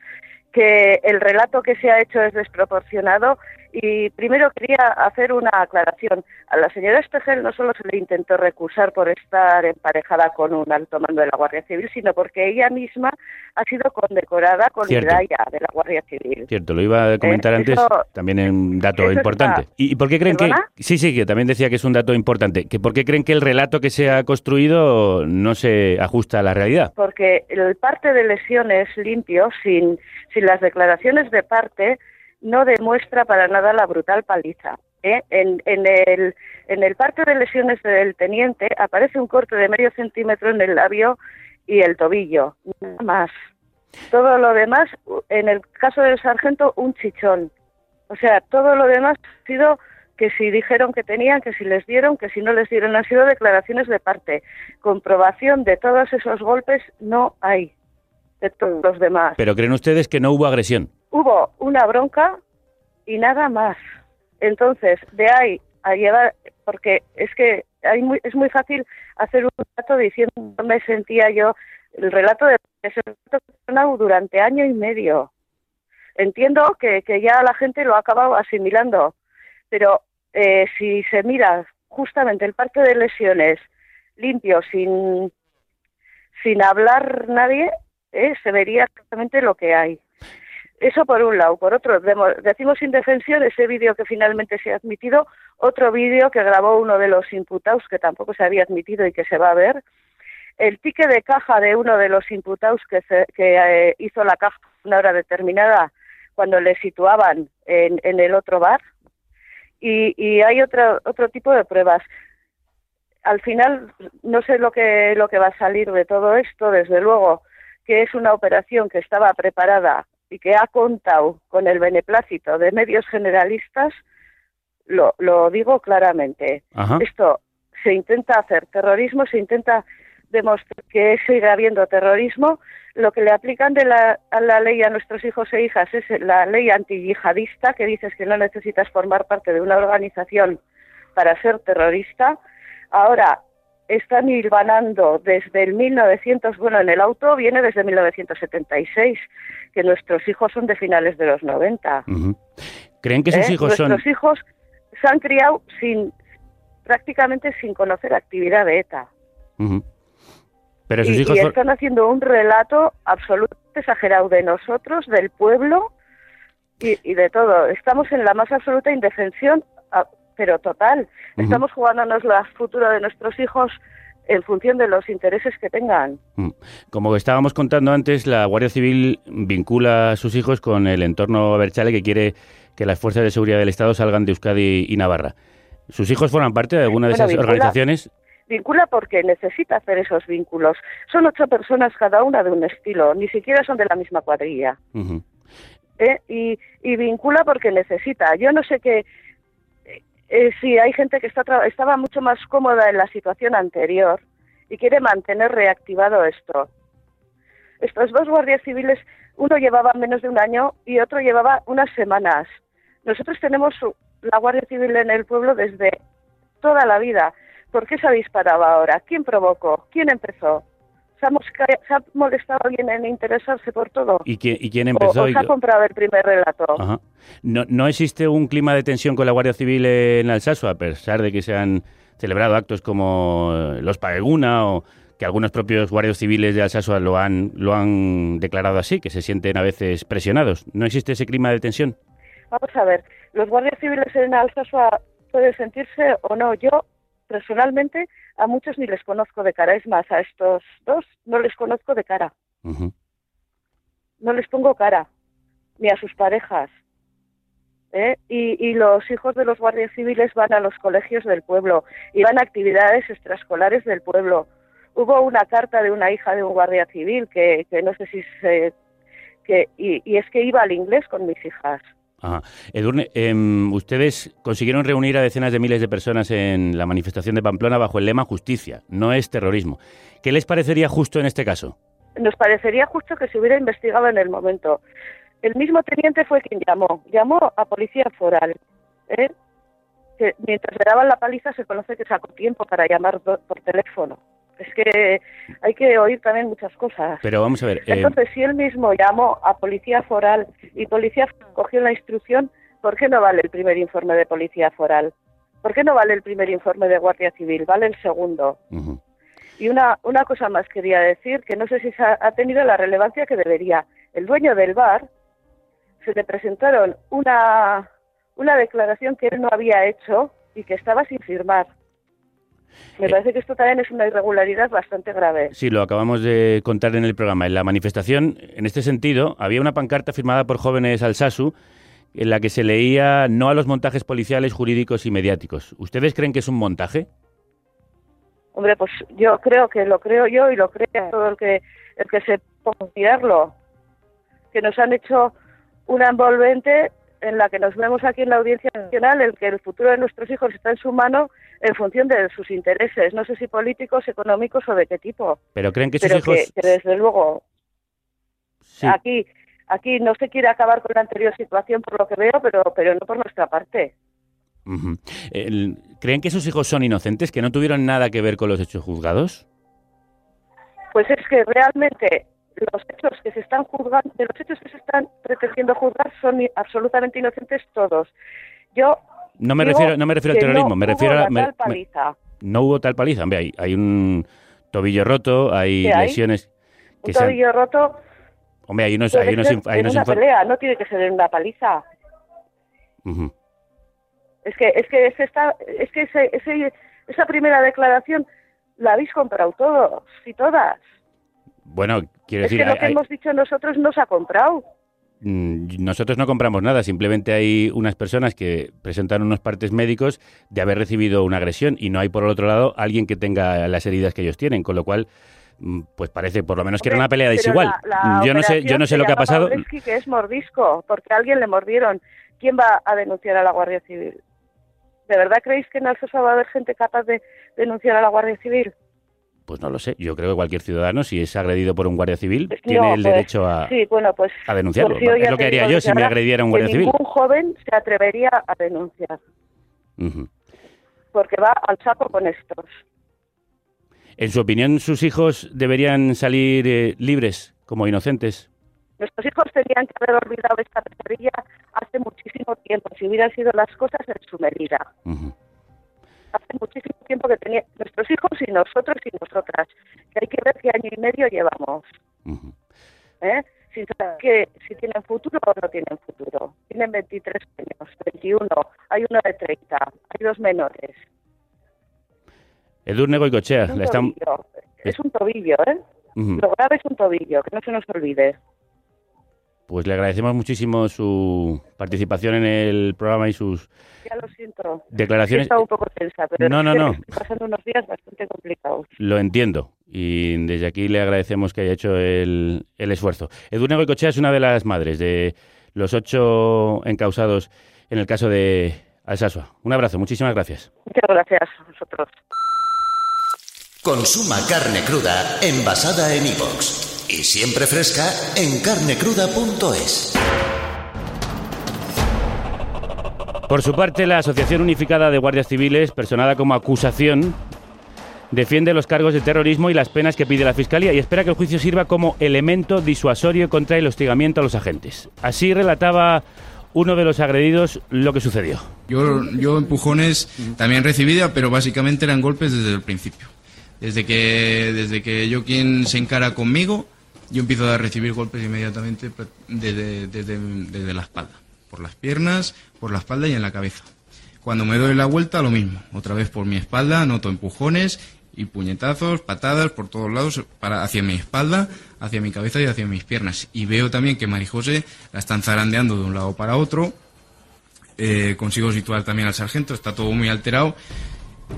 Speaker 9: que el relato que se ha hecho es desproporcionado y primero quería hacer una aclaración. A la señora Espejel no solo se le intentó recusar por estar emparejada con un alto mando de la Guardia Civil, sino porque ella misma ha sido condecorada con
Speaker 4: Cierto.
Speaker 9: medalla de la Guardia Civil.
Speaker 4: Cierto, lo iba a comentar
Speaker 9: Eh,
Speaker 4: antes,
Speaker 9: eso-
Speaker 4: también es un dato importante.
Speaker 9: está-
Speaker 4: ¿Y, y por qué creen
Speaker 9: ¿Perdona?
Speaker 4: que...? Sí, sí, que también decía que es un dato importante. que ¿Por qué creen que el relato que se ha construido no se ajusta a la realidad?
Speaker 9: porque el parte de lesiones limpio, sin, sin las declaraciones de parte, no demuestra para nada la brutal paliza. ¿eh? En, en, el, en el parte de lesiones del teniente aparece un corte de medio centímetro en el labio y el tobillo, nada más. Todo lo demás, en el caso del sargento, un chichón. O sea, todo lo demás ha sido que si dijeron que tenían, que si les dieron, que si no les dieron, han sido declaraciones de parte. Comprobación de todos esos golpes no hay, de todos los demás.
Speaker 4: Pero creen ustedes que no hubo agresión.
Speaker 9: Hubo una bronca y nada más. Entonces, de ahí a llevar, porque es que hay muy, es muy fácil hacer un relato diciendo "No me sentía yo, el relato de ese durante año y medio. Entiendo que, que ya la gente lo ha acabado asimilando, pero eh, si se mira justamente el parte de lesiones limpio, sin, sin hablar nadie, eh, se vería exactamente lo que hay. Eso por un lado. Por otro, decimos indefensión ese vídeo que finalmente se ha admitido, otro vídeo que grabó uno de los imputados que tampoco se había admitido y que se va a ver, el ticket de caja de uno de los imputados que, se- que eh, hizo la caja una hora determinada cuando le situaban en, en el otro bar, y, y hay otro, otro tipo de pruebas. Al final, no sé lo que, lo que va a salir de todo esto, desde luego, que es una operación que estaba preparada y que ha contado con el beneplácito de medios generalistas, lo, lo digo claramente.
Speaker 4: Ajá.
Speaker 9: Esto se intenta hacer terrorismo, se intenta demostrar que sigue habiendo terrorismo. Lo que le aplican de la, a la ley a nuestros hijos e hijas es la ley antiyihadista, que dices que no necesitas formar parte de una organización para ser terrorista. Ahora están hilvanando desde el 1900, bueno, en el auto viene desde 1976, que nuestros hijos son de finales de los 90.
Speaker 4: Ujú. ¿Creen que sus
Speaker 9: ¿eh?
Speaker 4: hijos son...?
Speaker 9: Nuestros hijos se han criado sin prácticamente sin conocer actividad de ETA.
Speaker 4: Pero sus
Speaker 9: y,
Speaker 4: hijos...
Speaker 9: y están haciendo un relato absolutamente exagerado de nosotros, del pueblo y, y de todo. Estamos en la más absoluta indefensión, ah, pero total. Estamos jugándonos la futuro de nuestros hijos en función de los intereses que tengan.
Speaker 4: Mm. Como estábamos contando antes, la Guardia Civil vincula a sus hijos con el entorno Berchale que quiere que las fuerzas de seguridad del Estado salgan de Euskadi y Navarra. ¿Sus hijos forman parte de alguna de
Speaker 9: Bueno,
Speaker 4: esas
Speaker 9: vincula-
Speaker 4: organizaciones?
Speaker 9: Vincula porque necesita hacer esos vínculos. Son ocho personas cada una de un estilo, ni siquiera son de la misma cuadrilla. ¿eh? y, y vincula porque necesita. Yo no sé qué. Eh, si hay gente que está estaba mucho más cómoda en la situación anterior y quiere mantener reactivado esto. Estos dos guardias civiles, uno llevaba menos de un año y otro llevaba unas semanas. Nosotros tenemos la Guardia Civil en el pueblo desde toda la vida. ¿Por qué se ha disparado ahora? ¿Quién provocó? ¿Quién empezó? ¿Se ha, mosca- se ha molestado alguien en interesarse por todo?
Speaker 4: ¿Y quién, y quién
Speaker 9: ¿O-
Speaker 4: empezó?
Speaker 9: o
Speaker 4: y-
Speaker 9: se ha comprado el primer relato?
Speaker 4: Ajá. No, ¿No existe un clima de tensión con la Guardia Civil en Alsaso, a pesar de que se han celebrado actos como eh, los Pageguna o que algunos propios guardias civiles de Alsaso lo han, lo han declarado así, que se sienten a veces presionados? ¿No existe ese clima de tensión?
Speaker 9: Vamos a ver, los guardias civiles en Alsasua pueden sentirse o no. Yo, personalmente, a muchos ni les conozco de cara. Es más, a estos dos no les conozco de cara. No les pongo cara, ni a sus parejas. ¿eh? Y, y los hijos de los guardias civiles van a los colegios del pueblo y van a actividades extraescolares del pueblo. Hubo una carta de una hija de un guardia civil que, que no sé si se... Que, y, y es que iba al inglés con mis hijas.
Speaker 4: Ajá. Edurne, em, ustedes consiguieron reunir a decenas de miles de personas en la manifestación de Pamplona bajo el lema Justicia, no es terrorismo. ¿Qué les parecería justo en este caso?
Speaker 9: nos parecería justo que se hubiera investigado en el momento. El mismo teniente fue quien llamó, llamó a policía foral. ¿eh? Mientras le daban la paliza se conoce que sacó tiempo para llamar por teléfono. Es que hay que oír también muchas cosas.
Speaker 4: Pero vamos a ver. eh,
Speaker 9: Entonces, si él mismo llamó a policía foral y policía cogió la instrucción, ¿por qué no vale el primer informe de policía foral? ¿Por qué no vale el primer informe de Guardia Civil? Vale el segundo. Y una, una cosa más quería decir, que no sé si ha tenido la relevancia que debería. El dueño del bar se le presentaron una, una declaración que él no había hecho y que estaba sin firmar. Me parece que esto también es una irregularidad bastante grave.
Speaker 4: Sí, lo acabamos de contar en el programa. En la manifestación, en este sentido, había una pancarta firmada por jóvenes alsasu en la que se leía no a los montajes policiales, jurídicos y mediáticos. ¿Ustedes creen que es un montaje?
Speaker 9: Hombre, pues yo creo que lo creo yo y lo cree todo el que, el que se a mirarlo. Que nos han hecho una envolvente en la que nos vemos aquí en la Audiencia Nacional, el que el futuro de nuestros hijos está en su mano en función de sus intereses, no sé si políticos, económicos o de qué tipo.
Speaker 4: ¿Pero creen que sus
Speaker 9: Pero
Speaker 4: hijos...?
Speaker 9: que, que desde luego
Speaker 4: Sí.
Speaker 9: aquí aquí no se quiere acabar con la anterior situación por lo que veo, pero pero no por nuestra parte.
Speaker 4: El- ¿Creen que sus hijos son inocentes, que no tuvieron nada que ver con los hechos juzgados?
Speaker 9: Pues es que realmente los hechos que se están juzgando, de los hechos que se están pretendiendo juzgar son absolutamente inocentes todos. Yo
Speaker 4: No me refiero, no me refiero al terrorismo,
Speaker 9: no
Speaker 4: me refiero a... me-
Speaker 9: tal
Speaker 4: me-
Speaker 9: paliza.
Speaker 4: no hubo tal paliza. Hombre, hay, hay un tobillo roto, hay
Speaker 9: ¿Qué hay?
Speaker 4: lesiones que
Speaker 9: Un
Speaker 4: se han-
Speaker 9: tobillo roto
Speaker 4: Hombre, hay unos...
Speaker 9: puede
Speaker 4: Hay unos,
Speaker 9: ser
Speaker 4: hay
Speaker 9: en
Speaker 4: unos
Speaker 9: una
Speaker 4: infor-
Speaker 9: pelea, no tiene que ser en una paliza.
Speaker 4: Ujú.
Speaker 9: Es que es que ese está, es que ese, ese- esa primera declaración la habéis comprado todos y todas.
Speaker 4: Bueno, quiero
Speaker 9: es
Speaker 4: decir,
Speaker 9: que lo
Speaker 4: hay-
Speaker 9: que hemos dicho nosotros no se ha comprado.
Speaker 4: Mm, Nosotros no compramos nada, simplemente hay unas personas que presentan unos partes médicos de haber recibido una agresión y no hay por el otro lado alguien que tenga las heridas que ellos tienen, con lo cual mm, pues parece por lo menos que era una pelea desigual.
Speaker 9: la- la
Speaker 4: yo no sé, yo no sé lo que ha pasado.
Speaker 9: Que es mordisco, porque a alguien le mordieron. ¿Quién va a denunciar a la Guardia Civil? ¿De verdad creéis que en Alsosa va a haber gente capaz de denunciar a la Guardia Civil?
Speaker 4: Pues no lo sé. Yo creo que cualquier ciudadano, si es agredido por un guardia civil, tiene el
Speaker 9: pues,
Speaker 4: derecho a,
Speaker 9: Sí, bueno, pues...
Speaker 4: a denunciarlo.
Speaker 9: pues
Speaker 4: es lo que haría yo si me agrediera un guardia civil.
Speaker 9: ningún joven se atrevería a denunciar,
Speaker 4: Ujú.
Speaker 9: porque va al saco con estos.
Speaker 4: En su opinión, sus hijos deberían salir eh, libres, como inocentes.
Speaker 9: Nuestros hijos tenían que haber olvidado esta pesadilla hace muchísimo tiempo, si hubieran sido las cosas en su medida. Hace muchísimo tiempo que tenían nuestros hijos y nosotros y nosotras, que hay que ver qué año y medio llevamos. ¿Eh? Sin saber que si tienen futuro o no tienen futuro. Tienen 23 años, 21, hay uno de 30, hay dos menores.
Speaker 4: Edurne Goicochea,
Speaker 9: Es
Speaker 4: están...
Speaker 9: es un tobillo, ¿eh? Lo grave es un tobillo, que no se nos olvide.
Speaker 4: Pues le agradecemos muchísimo su participación en el programa y sus
Speaker 9: Ya lo siento.
Speaker 4: Declaraciones-
Speaker 9: Sí, He estado un poco tensa, pero
Speaker 4: No, no, no.
Speaker 9: estoy pasando unos días bastante complicados.
Speaker 4: Lo entiendo y desde aquí le agradecemos que haya hecho el, el esfuerzo. Edurne Goicochea es una de las madres de los ocho encausados en el caso de Alsasua. Un abrazo, muchísimas gracias.
Speaker 9: Muchas gracias a vosotros.
Speaker 3: Consuma carne cruda envasada en iVox. Y siempre fresca en carnecruda.es.
Speaker 4: Por su parte, la Asociación Unificada de Guardias Civiles, personada como acusación, defiende los cargos de terrorismo y las penas que pide la Fiscalía y espera que el juicio sirva como elemento disuasorio contra el hostigamiento a los agentes. Así relataba uno de los agredidos lo que sucedió.
Speaker 8: Yo, yo empujones también recibida, pero básicamente eran golpes desde el principio. Desde que, desde que yo quien se encara conmigo, yo empiezo a recibir golpes inmediatamente pues, desde, desde, desde la espalda. Por las piernas, por la espalda y en la cabeza. Cuando me doy la vuelta, lo mismo. Otra vez por mi espalda, noto empujones y puñetazos, patadas por todos lados, para, hacia mi espalda, hacia mi cabeza y hacia mis piernas. Y veo también que Marijose la están zarandeando de un lado para otro. Eh, consigo situar también al sargento, está todo muy alterado.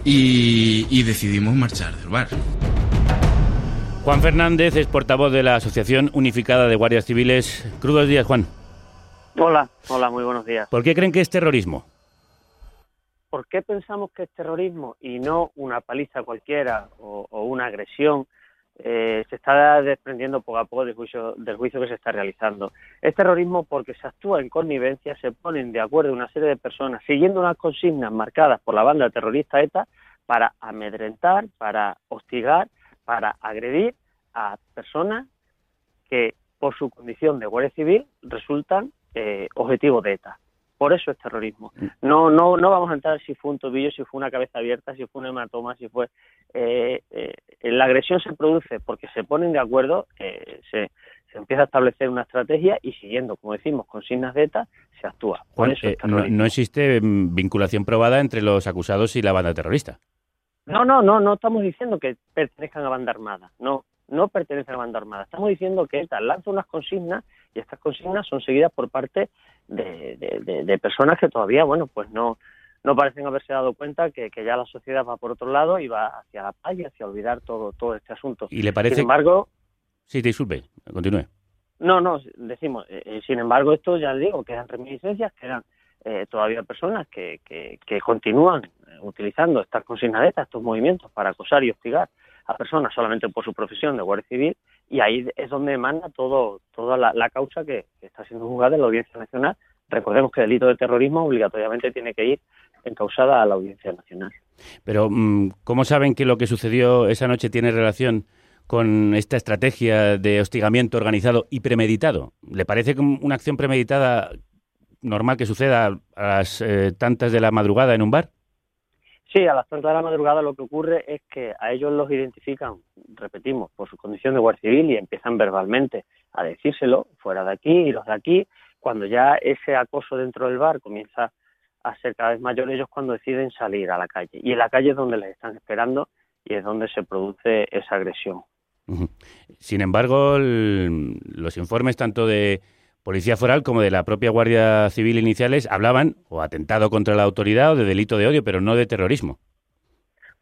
Speaker 8: Y, y decidimos marchar del bar.
Speaker 4: Juan Fernández es portavoz de la Asociación Unificada de Guardias Civiles. Crudos días, Juan.
Speaker 22: Hola, hola, muy buenos días.
Speaker 4: ¿Por qué creen que es terrorismo?
Speaker 22: ¿Por qué pensamos que es terrorismo y no una paliza cualquiera o, o una agresión? Eh, se está desprendiendo poco a poco del juicio, del juicio que se está realizando. Es terrorismo porque se actúa en connivencia, se ponen de acuerdo una serie de personas siguiendo unas consignas marcadas por la banda terrorista ETA para amedrentar, para hostigar para agredir a personas que por su condición de guardia civil resultan eh, objetivos de ETA. Por eso es terrorismo. No, no, no vamos a entrar si fue un tobillo, si fue una cabeza abierta, si fue un hematoma, si fue. Eh, eh, la agresión se produce porque se ponen de acuerdo, eh, se, se empieza a establecer una estrategia y siguiendo, como decimos, consignas de ETA, se actúa. Por eso es
Speaker 4: no, no existe mm, vinculación probada entre los acusados y la banda terrorista.
Speaker 22: No, no, no, no estamos diciendo que pertenezcan a banda armada, no, no pertenecen a banda armada. Estamos diciendo que ETA lanza unas consignas y estas consignas son seguidas por parte de, de- de- de personas que todavía, bueno, pues no, no parecen haberse dado cuenta que, que ya la sociedad va por otro lado y va hacia la paz y hacia olvidar todo, todo este asunto.
Speaker 4: ¿Y le parece-
Speaker 22: Sin embargo,
Speaker 4: Sí, disculpe, continúe.
Speaker 22: no, no, decimos, eh, eh, sin embargo, esto ya digo, quedan reminiscencias, quedan eh, todavía personas que, que, que continúan eh, utilizando estas consignas de ETA, estos movimientos para acosar y hostigar a personas solamente por su profesión de guardia civil y ahí es donde emana todo, toda la, causa que, que está siendo juzgada en la Audiencia Nacional. Recordemos que el delito de terrorismo obligatoriamente tiene que ir encausada a la Audiencia Nacional.
Speaker 4: Pero, mm, ¿cómo saben que lo que sucedió esa noche tiene relación con esta estrategia de hostigamiento organizado y premeditado? ¿Le parece una acción premeditada normal que suceda a las eh, tantas de la madrugada en un bar?
Speaker 22: Sí, a las tantas de la madrugada lo que ocurre es que a ellos los identifican, repetimos, por su condición de guardia civil y empiezan verbalmente a decírselo, fuera de aquí y los de aquí. Cuando ya ese acoso dentro del bar comienza a ser cada vez mayor, ellos cuando deciden salir a la calle. Y en la calle es donde les están esperando y es donde se produce esa agresión.
Speaker 4: Sin embargo, el- los informes tanto de Policía Foral como de la propia Guardia Civil iniciales hablaban o atentado contra la autoridad o de delito de odio, pero no de terrorismo.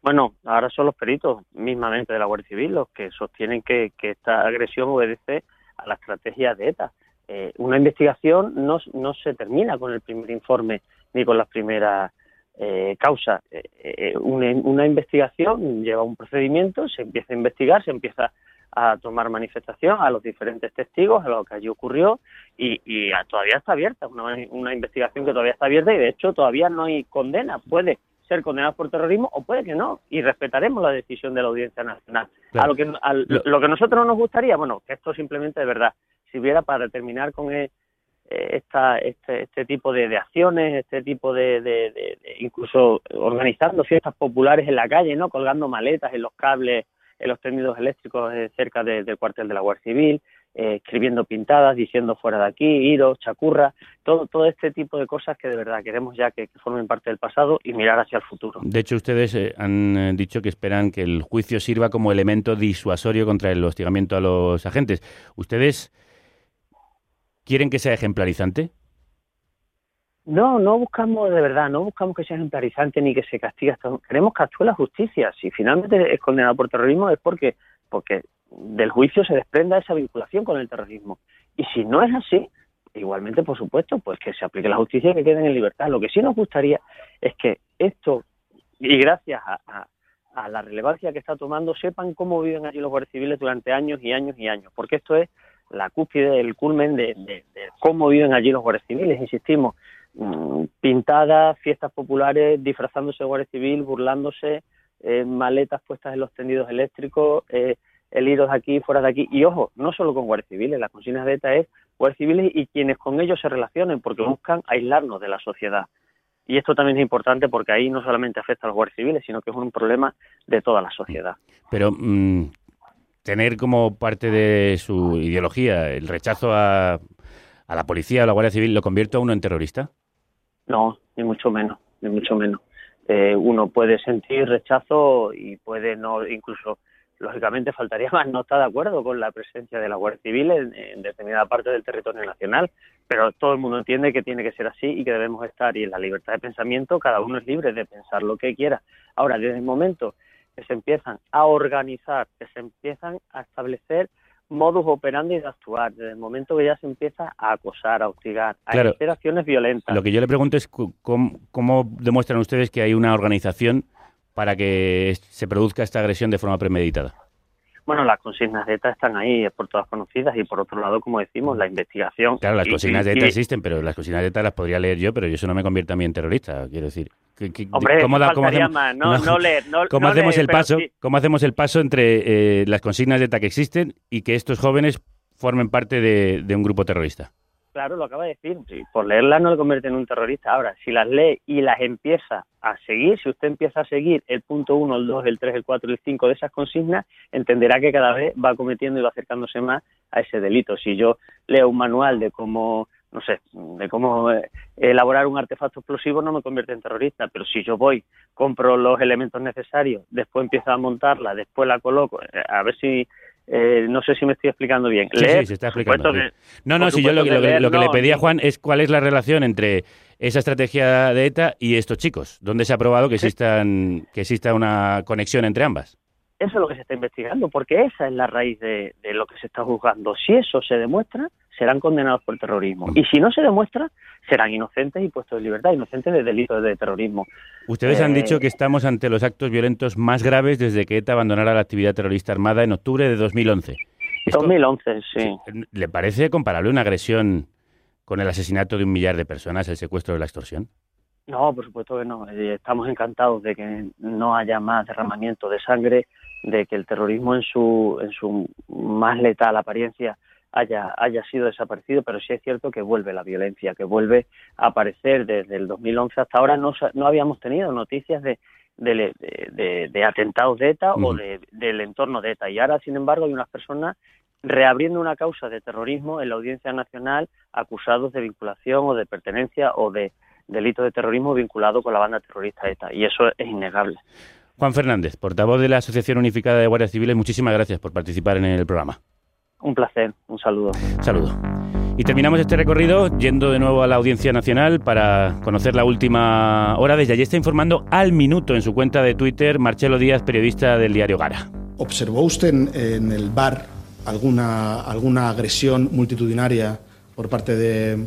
Speaker 22: Bueno, ahora son los peritos mismamente de la Guardia Civil los que sostienen que, que esta agresión obedece a la estrategia de ETA. Eh, una investigación no, se termina con el primer informe ni con las primeras eh, causas. Eh, eh, una, una investigación lleva un procedimiento, se empieza a investigar, se empieza a tomar manifestación a los diferentes testigos, a lo que allí ocurrió, y, y a- todavía está abierta, una, una investigación que todavía está abierta y de hecho todavía no hay condena. Puede ser condenado por terrorismo o puede que no, y respetaremos la decisión de la Audiencia Nacional.
Speaker 4: Claro.
Speaker 22: A lo que, al-
Speaker 4: Lo-
Speaker 22: lo que a nosotros nos gustaría, bueno, que esto simplemente de verdad sirviera para terminar con eh, eh, esta, este, este tipo de, de acciones, este tipo de- de- de- incluso organizando fiestas populares en la calle, ¿no? Colgando maletas en los cables, en los tendidos eléctricos cerca de- del cuartel de la Guardia Civil, eh, escribiendo pintadas, diciendo fuera de aquí, iros, chacurra, todo, todo este tipo de cosas que de verdad queremos ya que, que formen parte del pasado y mirar hacia el futuro.
Speaker 4: De hecho, ustedes eh, han eh, dicho que esperan que el juicio sirva como elemento disuasorio contra el hostigamiento a los agentes. ¿Ustedes quieren que sea ejemplarizante?
Speaker 22: No, no buscamos de verdad, no buscamos que sea ejemplarizante ni que se castigue. hasta- Queremos que actúe la justicia. Si finalmente es condenado por terrorismo es porque, porque del juicio se desprenda esa vinculación con el terrorismo. Y si no es así, igualmente, por supuesto, pues que se aplique la justicia y que queden en libertad. Lo que sí nos gustaría es que esto, y gracias a, a- la relevancia que está tomando, sepan cómo viven allí los guardias civiles durante años y años y años, porque esto es la cúspide, el culmen de, de- de cómo viven allí los guardias civiles, insistimos, pintadas, fiestas populares, disfrazándose de guardia civil, burlándose, eh, maletas puestas en los tendidos eléctricos, eh, el iros aquí, fuera de aquí, y ojo, no solo con guardias civiles, las consignas de ETA es guardias civiles y quienes con ellos se relacionen, porque buscan aislarnos de la sociedad. Y esto también es importante porque ahí no solamente afecta a los guardias civiles, sino que es un problema de toda la sociedad.
Speaker 4: Pero mm, tener como parte de su ideología el rechazo a, a la policía o la Guardia Civil lo convierte a uno en terrorista.
Speaker 22: No, ni mucho menos, ni mucho menos. Eh, uno puede sentir rechazo y puede no, incluso, lógicamente, faltaría más no estar de acuerdo con la presencia de la Guardia Civil en, en determinada parte del territorio nacional, pero todo el mundo entiende que tiene que ser así y que debemos estar, y en la libertad de pensamiento cada uno es libre de pensar lo que quiera. Ahora, desde el momento que se empiezan a organizar, que se empiezan a establecer modus operandi de actuar, desde el momento que ya se empieza a acosar, a hostigar, a
Speaker 4: Claro.
Speaker 22: hacer acciones violentas.
Speaker 4: Lo que yo le pregunto es cómo, cómo demuestran ustedes que hay una organización para que se produzca esta agresión de forma premeditada.
Speaker 22: Bueno, las consignas de ETA están ahí, es por todas conocidas, y por otro lado, como decimos, la investigación.
Speaker 4: Claro, las
Speaker 22: y-
Speaker 4: consignas de ETA
Speaker 22: y-
Speaker 4: existen, pero las consignas de ETA las podría leer yo, pero eso no me convierte a mí en terrorista, quiero decir. Que- que-
Speaker 22: Hombre,
Speaker 4: ¿cómo da- cómo
Speaker 22: faltaría
Speaker 4: hacemos-
Speaker 22: más, no- no leer, no-
Speaker 4: ¿Cómo
Speaker 22: no
Speaker 4: hacemos
Speaker 22: leer,
Speaker 4: el paso?
Speaker 22: sí.
Speaker 4: ¿Cómo hacemos el paso entre eh, las consignas de ETA que existen y que estos jóvenes formen parte de, de un grupo terrorista?
Speaker 22: Claro, lo acaba de decir. Sí, por leerlas no le convierte en un terrorista. Ahora, si las lee y las empieza a seguir, si usted empieza a seguir el punto 1, el 2, el 3, el 4 y el 5 de esas consignas, entenderá que cada vez va cometiendo y va acercándose más a ese delito. Si yo leo un manual de cómo, no sé, de cómo eh, elaborar un artefacto explosivo, no me convierte en terrorista. Pero si yo voy, compro los elementos necesarios, después empiezo a montarla, después la coloco, eh, a ver si... eh, no sé si me estoy explicando bien.
Speaker 4: Sí,
Speaker 22: Leer,
Speaker 4: sí, se está explicando. sí.
Speaker 22: que-
Speaker 4: No, no, si yo lo, que-
Speaker 22: leer
Speaker 4: lo que le pedía a Juan es cuál es la relación entre esa estrategia de ETA y estos chicos. ¿Dónde se ha probado que, existan, que exista una conexión entre ambas?
Speaker 22: Eso es lo que se está investigando, porque esa es la raíz de, de lo que se está juzgando. Si eso se demuestra, serán condenados por terrorismo. Y si no se demuestra, serán inocentes y puestos en libertad, inocentes de delitos de terrorismo.
Speaker 4: Ustedes han
Speaker 22: Eh,
Speaker 4: dicho que estamos ante los actos violentos más graves desde que ETA abandonara la actividad terrorista armada en octubre de 2011. Esto-
Speaker 22: 2011, sí.
Speaker 4: ¿Le parece comparable una agresión con el asesinato de un millar de personas, el secuestro de la extorsión?
Speaker 22: No, por supuesto que no. Eh, Estamos encantados de que no haya más derramamiento de sangre, de que el terrorismo en su, en su más letal apariencia haya, haya sido desaparecido, pero sí es cierto que vuelve la violencia, que vuelve a aparecer desde el 2011 hasta ahora. No, no habíamos tenido noticias de, de, de- de- de atentados de ETA o del entorno de ETA. Y ahora, sin embargo, hay unas personas reabriendo una causa de terrorismo en la Audiencia Nacional acusados de vinculación o de pertenencia o de delito de terrorismo vinculado con la banda terrorista ETA. Y eso es innegable.
Speaker 4: Juan Fernández, portavoz de la Asociación Unificada de Guardias Civiles, muchísimas gracias por participar en el programa.
Speaker 22: Un placer, un saludo.
Speaker 4: Saludo. Y terminamos este recorrido yendo de nuevo a la Audiencia Nacional para conocer la última hora. Desde allí está informando al minuto en su cuenta de Twitter Marcelo Díaz, periodista del diario Gara.
Speaker 23: ¿Observó usted en, en el bar alguna, alguna agresión multitudinaria por parte de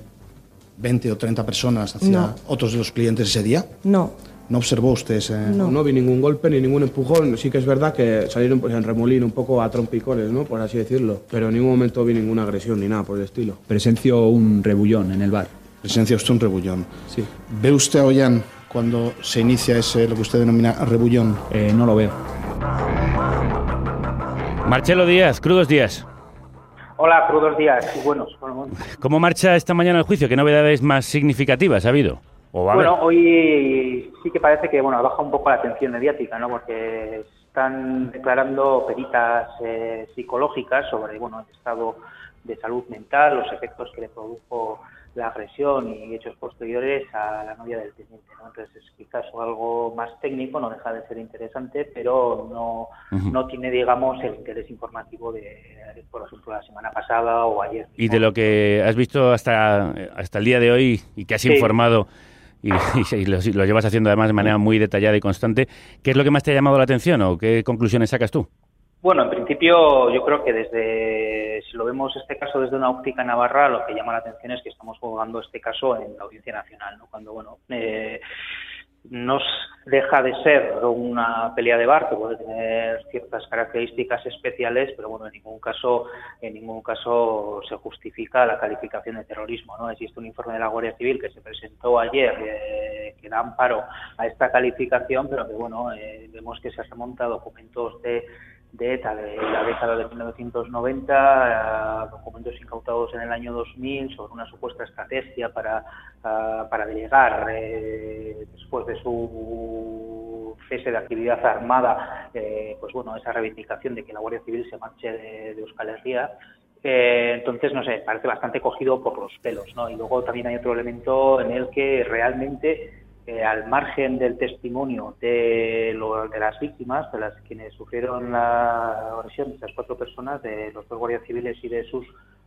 Speaker 23: 20 o 30 personas hacia
Speaker 10: No.
Speaker 23: otros de los clientes ese día?
Speaker 10: No.
Speaker 23: ¿No observó usted ese...?
Speaker 19: No. vi ningún golpe ni ningún empujón. Sí que es verdad que salieron pues, en remolino un poco a trompicones, ¿no? Por así decirlo. Pero en ningún momento vi ninguna agresión ni nada por el estilo.
Speaker 24: Presenció un rebullón en el bar.
Speaker 23: Presencia usted un rebullón.
Speaker 19: Sí.
Speaker 23: ¿Ve usted a Ollán cuando se inicia ese, lo que usted denomina rebullón?
Speaker 24: Eh, no lo veo.
Speaker 4: Marcelo Díaz, crudos días.
Speaker 25: Hola, crudos días y buenos. Bueno,
Speaker 4: ¿Cómo marcha esta mañana el juicio? ¿Qué novedades más significativas ha habido? ¿O va a haber?
Speaker 25: Bueno, hoy sí que parece que bueno baja un poco la atención mediática, ¿no? Porque están declarando peritas eh, psicológicas sobre bueno el estado de salud mental, los efectos que le produjo la agresión y hechos posteriores a la novia del teniente, ¿no? Entonces es quizás algo más técnico, no deja de ser interesante, pero no no tiene digamos el interés informativo de por ejemplo la semana pasada o ayer.
Speaker 4: Y de lo que has visto hasta, hasta el día de hoy y que has
Speaker 25: Sí.
Speaker 4: informado y, lo llevas haciendo además de manera muy detallada y constante, ¿qué es lo que más te ha llamado la atención o qué conclusiones sacas tú?
Speaker 25: Bueno, en principio yo creo que desde, si lo vemos este caso desde una óptica navarra, lo que llama la atención es que estamos jugando este caso en la Audiencia Nacional, ¿no? Cuando, bueno, eh, no deja de ser una pelea de bar que puede tener ciertas características especiales, pero bueno, en ningún caso, en ningún caso se justifica la calificación de terrorismo, ¿no? Existe un informe de la Guardia Civil que se presentó ayer eh, que da amparo a esta calificación, pero que bueno, eh, vemos que se remonta a documentos de de ETA de la década de 1990, eh, documentos incautados en el año 2000 sobre una supuesta estrategia para, ah, para delegar eh, después de su cese de actividad armada, eh, pues bueno, esa reivindicación de que la Guardia Civil se marche de, de Euskal Herria. Eh, entonces, no sé, parece bastante cogido por los pelos, ¿no? Y luego también hay otro elemento en el que realmente al margen del testimonio de, lo- de las víctimas, de las quienes sufrieron la agresión de estas cuatro personas, de los dos guardias civiles y de sus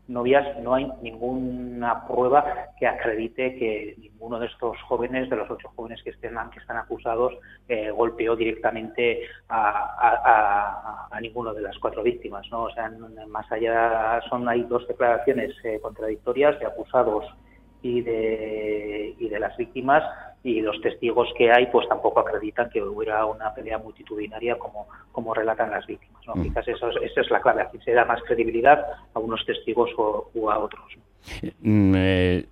Speaker 25: novias, no hay ninguna prueba que acredite que ninguno de estos jóvenes, de los ocho jóvenes que estén que están acusados, eh, golpeó directamente a, a- ninguno de las cuatro víctimas. O sea, más allá son hay dos declaraciones eh, contradictorias de acusados y de, y de las víctimas y los testigos que hay pues tampoco acreditan que hubiera una pelea multitudinaria como, como relatan las víctimas. ¿no?
Speaker 4: Mm.
Speaker 25: Quizás eso, es- esa es la clave, aquí se da más credibilidad a unos testigos o, o a otros.
Speaker 4: Mm, eh,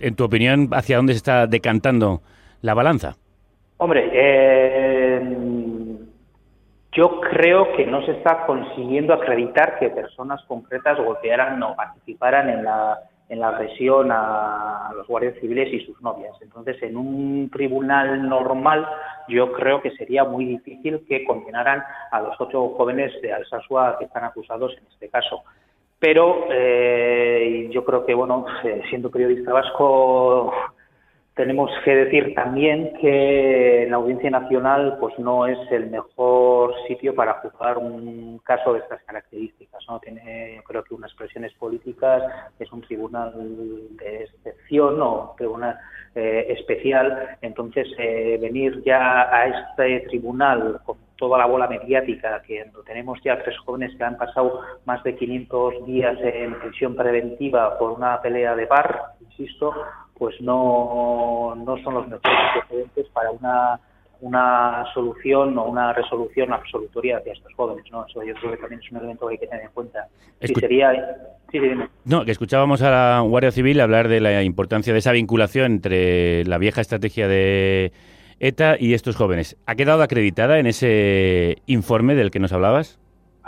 Speaker 4: en tu opinión, ¿hacia dónde se está decantando la balanza?
Speaker 25: Hombre, eh, yo creo que no se está consiguiendo acreditar que personas concretas golpearan o participaran en la, en la agresión a los guardias civiles y sus novias. Entonces, en un tribunal normal, yo creo que sería muy difícil que condenaran a los ocho jóvenes de Alsasua que están acusados en este caso. Pero eh, yo creo que, bueno, eh, siendo periodista vasco, tenemos que decir también que la Audiencia Nacional pues no es el mejor sitio para juzgar un caso de estas características. ¿no? Tiene, yo creo que unas presiones políticas, es un tribunal de excepción o tribunal eh, especial. Entonces, eh, venir ya a este tribunal con toda la bola mediática, que tenemos ya tres jóvenes que han pasado más de 500 días en prisión preventiva por una pelea de bar, insisto, pues no, no son los mejores precedentes para una una solución o una resolución absolutoria hacia estos jóvenes, ¿no? Eso yo creo que también es un elemento que hay que tener en cuenta. sería... Sí, dime.
Speaker 4: No, que escuchábamos a la Guardia Civil hablar de la importancia de esa vinculación entre la vieja estrategia de ETA y estos jóvenes. ¿Ha quedado acreditada en ese informe del que nos hablabas?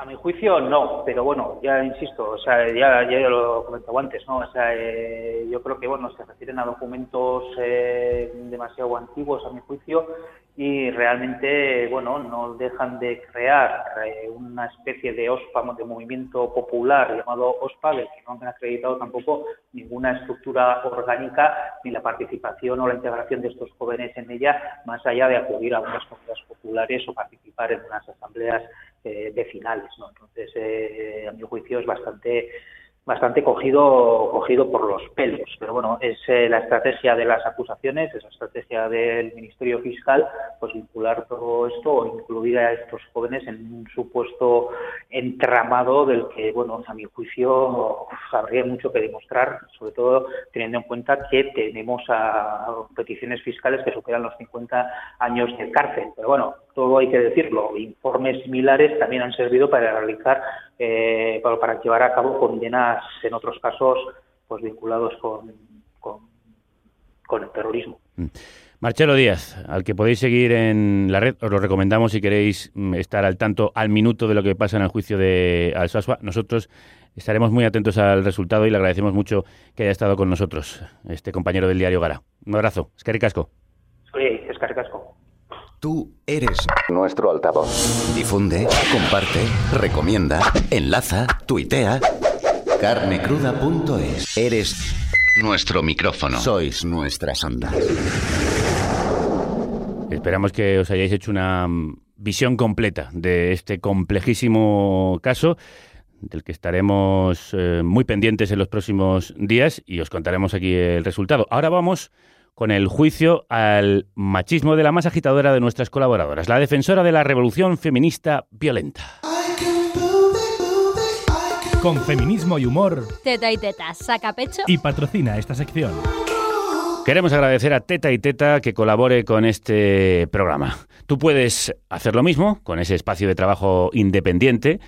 Speaker 25: A mi juicio no, pero bueno, ya insisto, o sea, ya, ya lo comentaba antes, ¿no? O sea, eh, yo creo que bueno, se refieren a documentos eh, demasiado antiguos a mi juicio y realmente, bueno, no dejan de crear eh, una especie de OSPA, de movimiento popular llamado OSPA, del que no han acreditado tampoco ninguna estructura orgánica ni la participación o la integración de estos jóvenes en ella, más allá de acudir a unas comunidades populares o participar en unas asambleas eh, vecinales. ¿no? Entonces, eh, a mi juicio es bastante bastante cogido cogido por los pelos. Pero bueno, es eh, la estrategia de las acusaciones, es la estrategia del Ministerio Fiscal, pues vincular todo esto o incluir a estos jóvenes en un supuesto entramado del que, bueno, a mi juicio habría mucho que demostrar, sobre todo teniendo en cuenta que tenemos a peticiones fiscales que superan los 50 años de cárcel. Pero bueno, todo hay que decirlo, informes similares también han servido para realizar, eh, para, llevar a cabo condenas en otros casos pues vinculados con, con, el terrorismo. Mm.
Speaker 4: Marcelo Díaz, al que podéis seguir en la red, os lo recomendamos si queréis mm, estar al tanto al minuto de lo que pasa en el juicio de Alsasua. Nosotros estaremos muy atentos al resultado y le agradecemos mucho que haya estado con nosotros, este compañero del diario Gara. Un abrazo, es Casco.
Speaker 25: Sí, es Casco.
Speaker 3: Tú eres nuestro altavoz. Difunde, comparte, recomienda, enlaza, tuitea. Carnecruda.es. Eres nuestro micrófono. Sois nuestras ondas.
Speaker 4: Esperamos que os hayáis hecho una mm, visión completa de este complejísimo caso del que estaremos eh, muy pendientes en los próximos días y os contaremos aquí el resultado. Ahora vamos con el juicio al machismo de la más agitadora de nuestras colaboradoras, la defensora de la revolución feminista violenta.
Speaker 26: Con feminismo y humor.
Speaker 27: Teta y teta, saca pecho.
Speaker 26: Y patrocina esta sección.
Speaker 4: Queremos agradecer a Teta y Teta que colabore con este programa. Tú puedes hacer lo mismo con ese espacio de trabajo independiente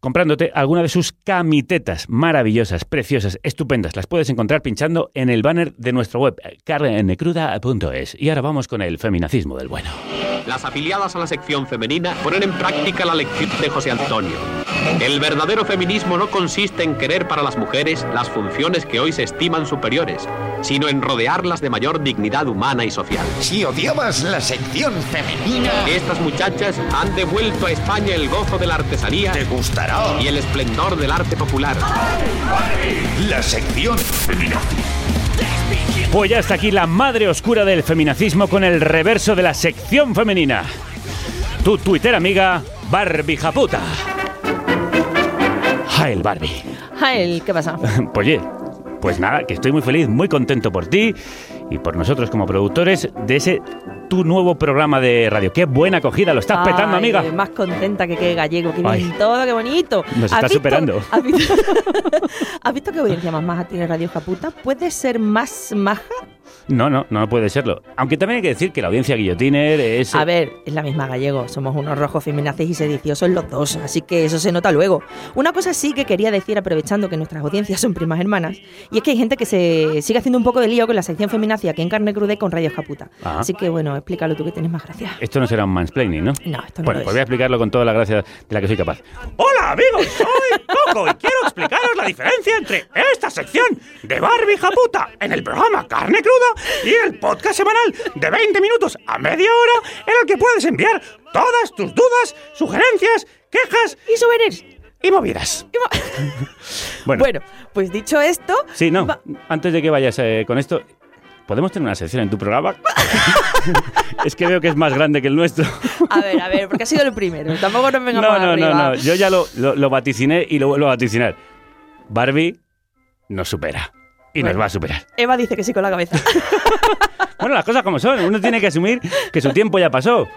Speaker 4: comprándote alguna de sus camitetas maravillosas, preciosas, estupendas. Las puedes encontrar pinchando en el banner de nuestra web, carnecruda.es. Y ahora vamos con el feminacismo del bueno.
Speaker 28: Las afiliadas a la sección femenina ponen en práctica la lección de José Antonio. El verdadero feminismo no consiste en querer para las mujeres las funciones que hoy se estiman superiores, sino en rodearlas de mayor dignidad humana y social.
Speaker 29: Si odiabas la sección femenina...
Speaker 28: Estas muchachas han devuelto a España el gozo de la artesanía...
Speaker 29: Te gustará.
Speaker 28: Y el esplendor del arte popular.
Speaker 29: La sección femenina.
Speaker 4: Pues ya está aquí la madre oscura del feminacismo con el reverso de la sección femenina. Tu Twitter amiga, Barbie Japuta. Jael Barbie.
Speaker 30: Jael, ¿qué pasa?
Speaker 4: pues oye, pues nada, que estoy muy feliz, muy contento por ti y por nosotros como productores de ese tu nuevo programa de radio. Qué buena acogida, lo estás petando, amiga.
Speaker 30: Más contenta que qué gallego, qué bien todo, qué bonito.
Speaker 4: Nos está superando.
Speaker 30: ¿has visto, ¿Has visto qué audiencia más maja tiene Radio Japuta? ¿Puede ser más maja?
Speaker 4: No, no, no puede serlo. Aunque también hay que decir que la audiencia guillotiner es...
Speaker 30: A ver, es la misma gallego. Somos unos rojos feminaces y sediciosos los dos, así que eso se nota luego. Una cosa sí que quería decir, aprovechando que nuestras audiencias son primas hermanas, y es que hay gente que se sigue haciendo un poco de lío con la sección feminacia aquí en Carne Cruda y con Radio Japuta.
Speaker 4: Ah.
Speaker 30: Así que bueno, explícalo tú que tienes más gracia.
Speaker 4: Esto no será un mansplaining, ¿no?
Speaker 30: No, esto no
Speaker 4: Bueno,
Speaker 30: lo
Speaker 4: pues
Speaker 30: es.
Speaker 4: voy a explicarlo con toda la gracia de la que soy capaz.
Speaker 31: Hola amigos, soy Coco y quiero explicaros la diferencia entre esta sección de Barbie Japuta en el programa Carne Cruda y el podcast semanal de 20 minutos a media hora en el que puedes enviar todas tus dudas, sugerencias, quejas
Speaker 30: y souvenirs
Speaker 31: y movidas.
Speaker 4: Bueno,
Speaker 30: Bueno, pues dicho esto,
Speaker 4: sí, no. Antes de que vayas eh, con esto, ¿podemos tener una sección en tu programa? es que veo que es más grande que el nuestro.
Speaker 30: a ver, a ver, porque ha sido el primero. Tampoco nos vengamos
Speaker 4: No, no, no,
Speaker 30: arriba.
Speaker 4: no. Yo ya lo, lo, lo vaticiné y lo vuelvo a vaticinar. Barbie nos supera. Y nos
Speaker 30: Bueno.
Speaker 4: va a superar.
Speaker 30: Eva dice que sí con la cabeza.
Speaker 4: Bueno, las cosas como son. Uno tiene que asumir que su tiempo ya pasó.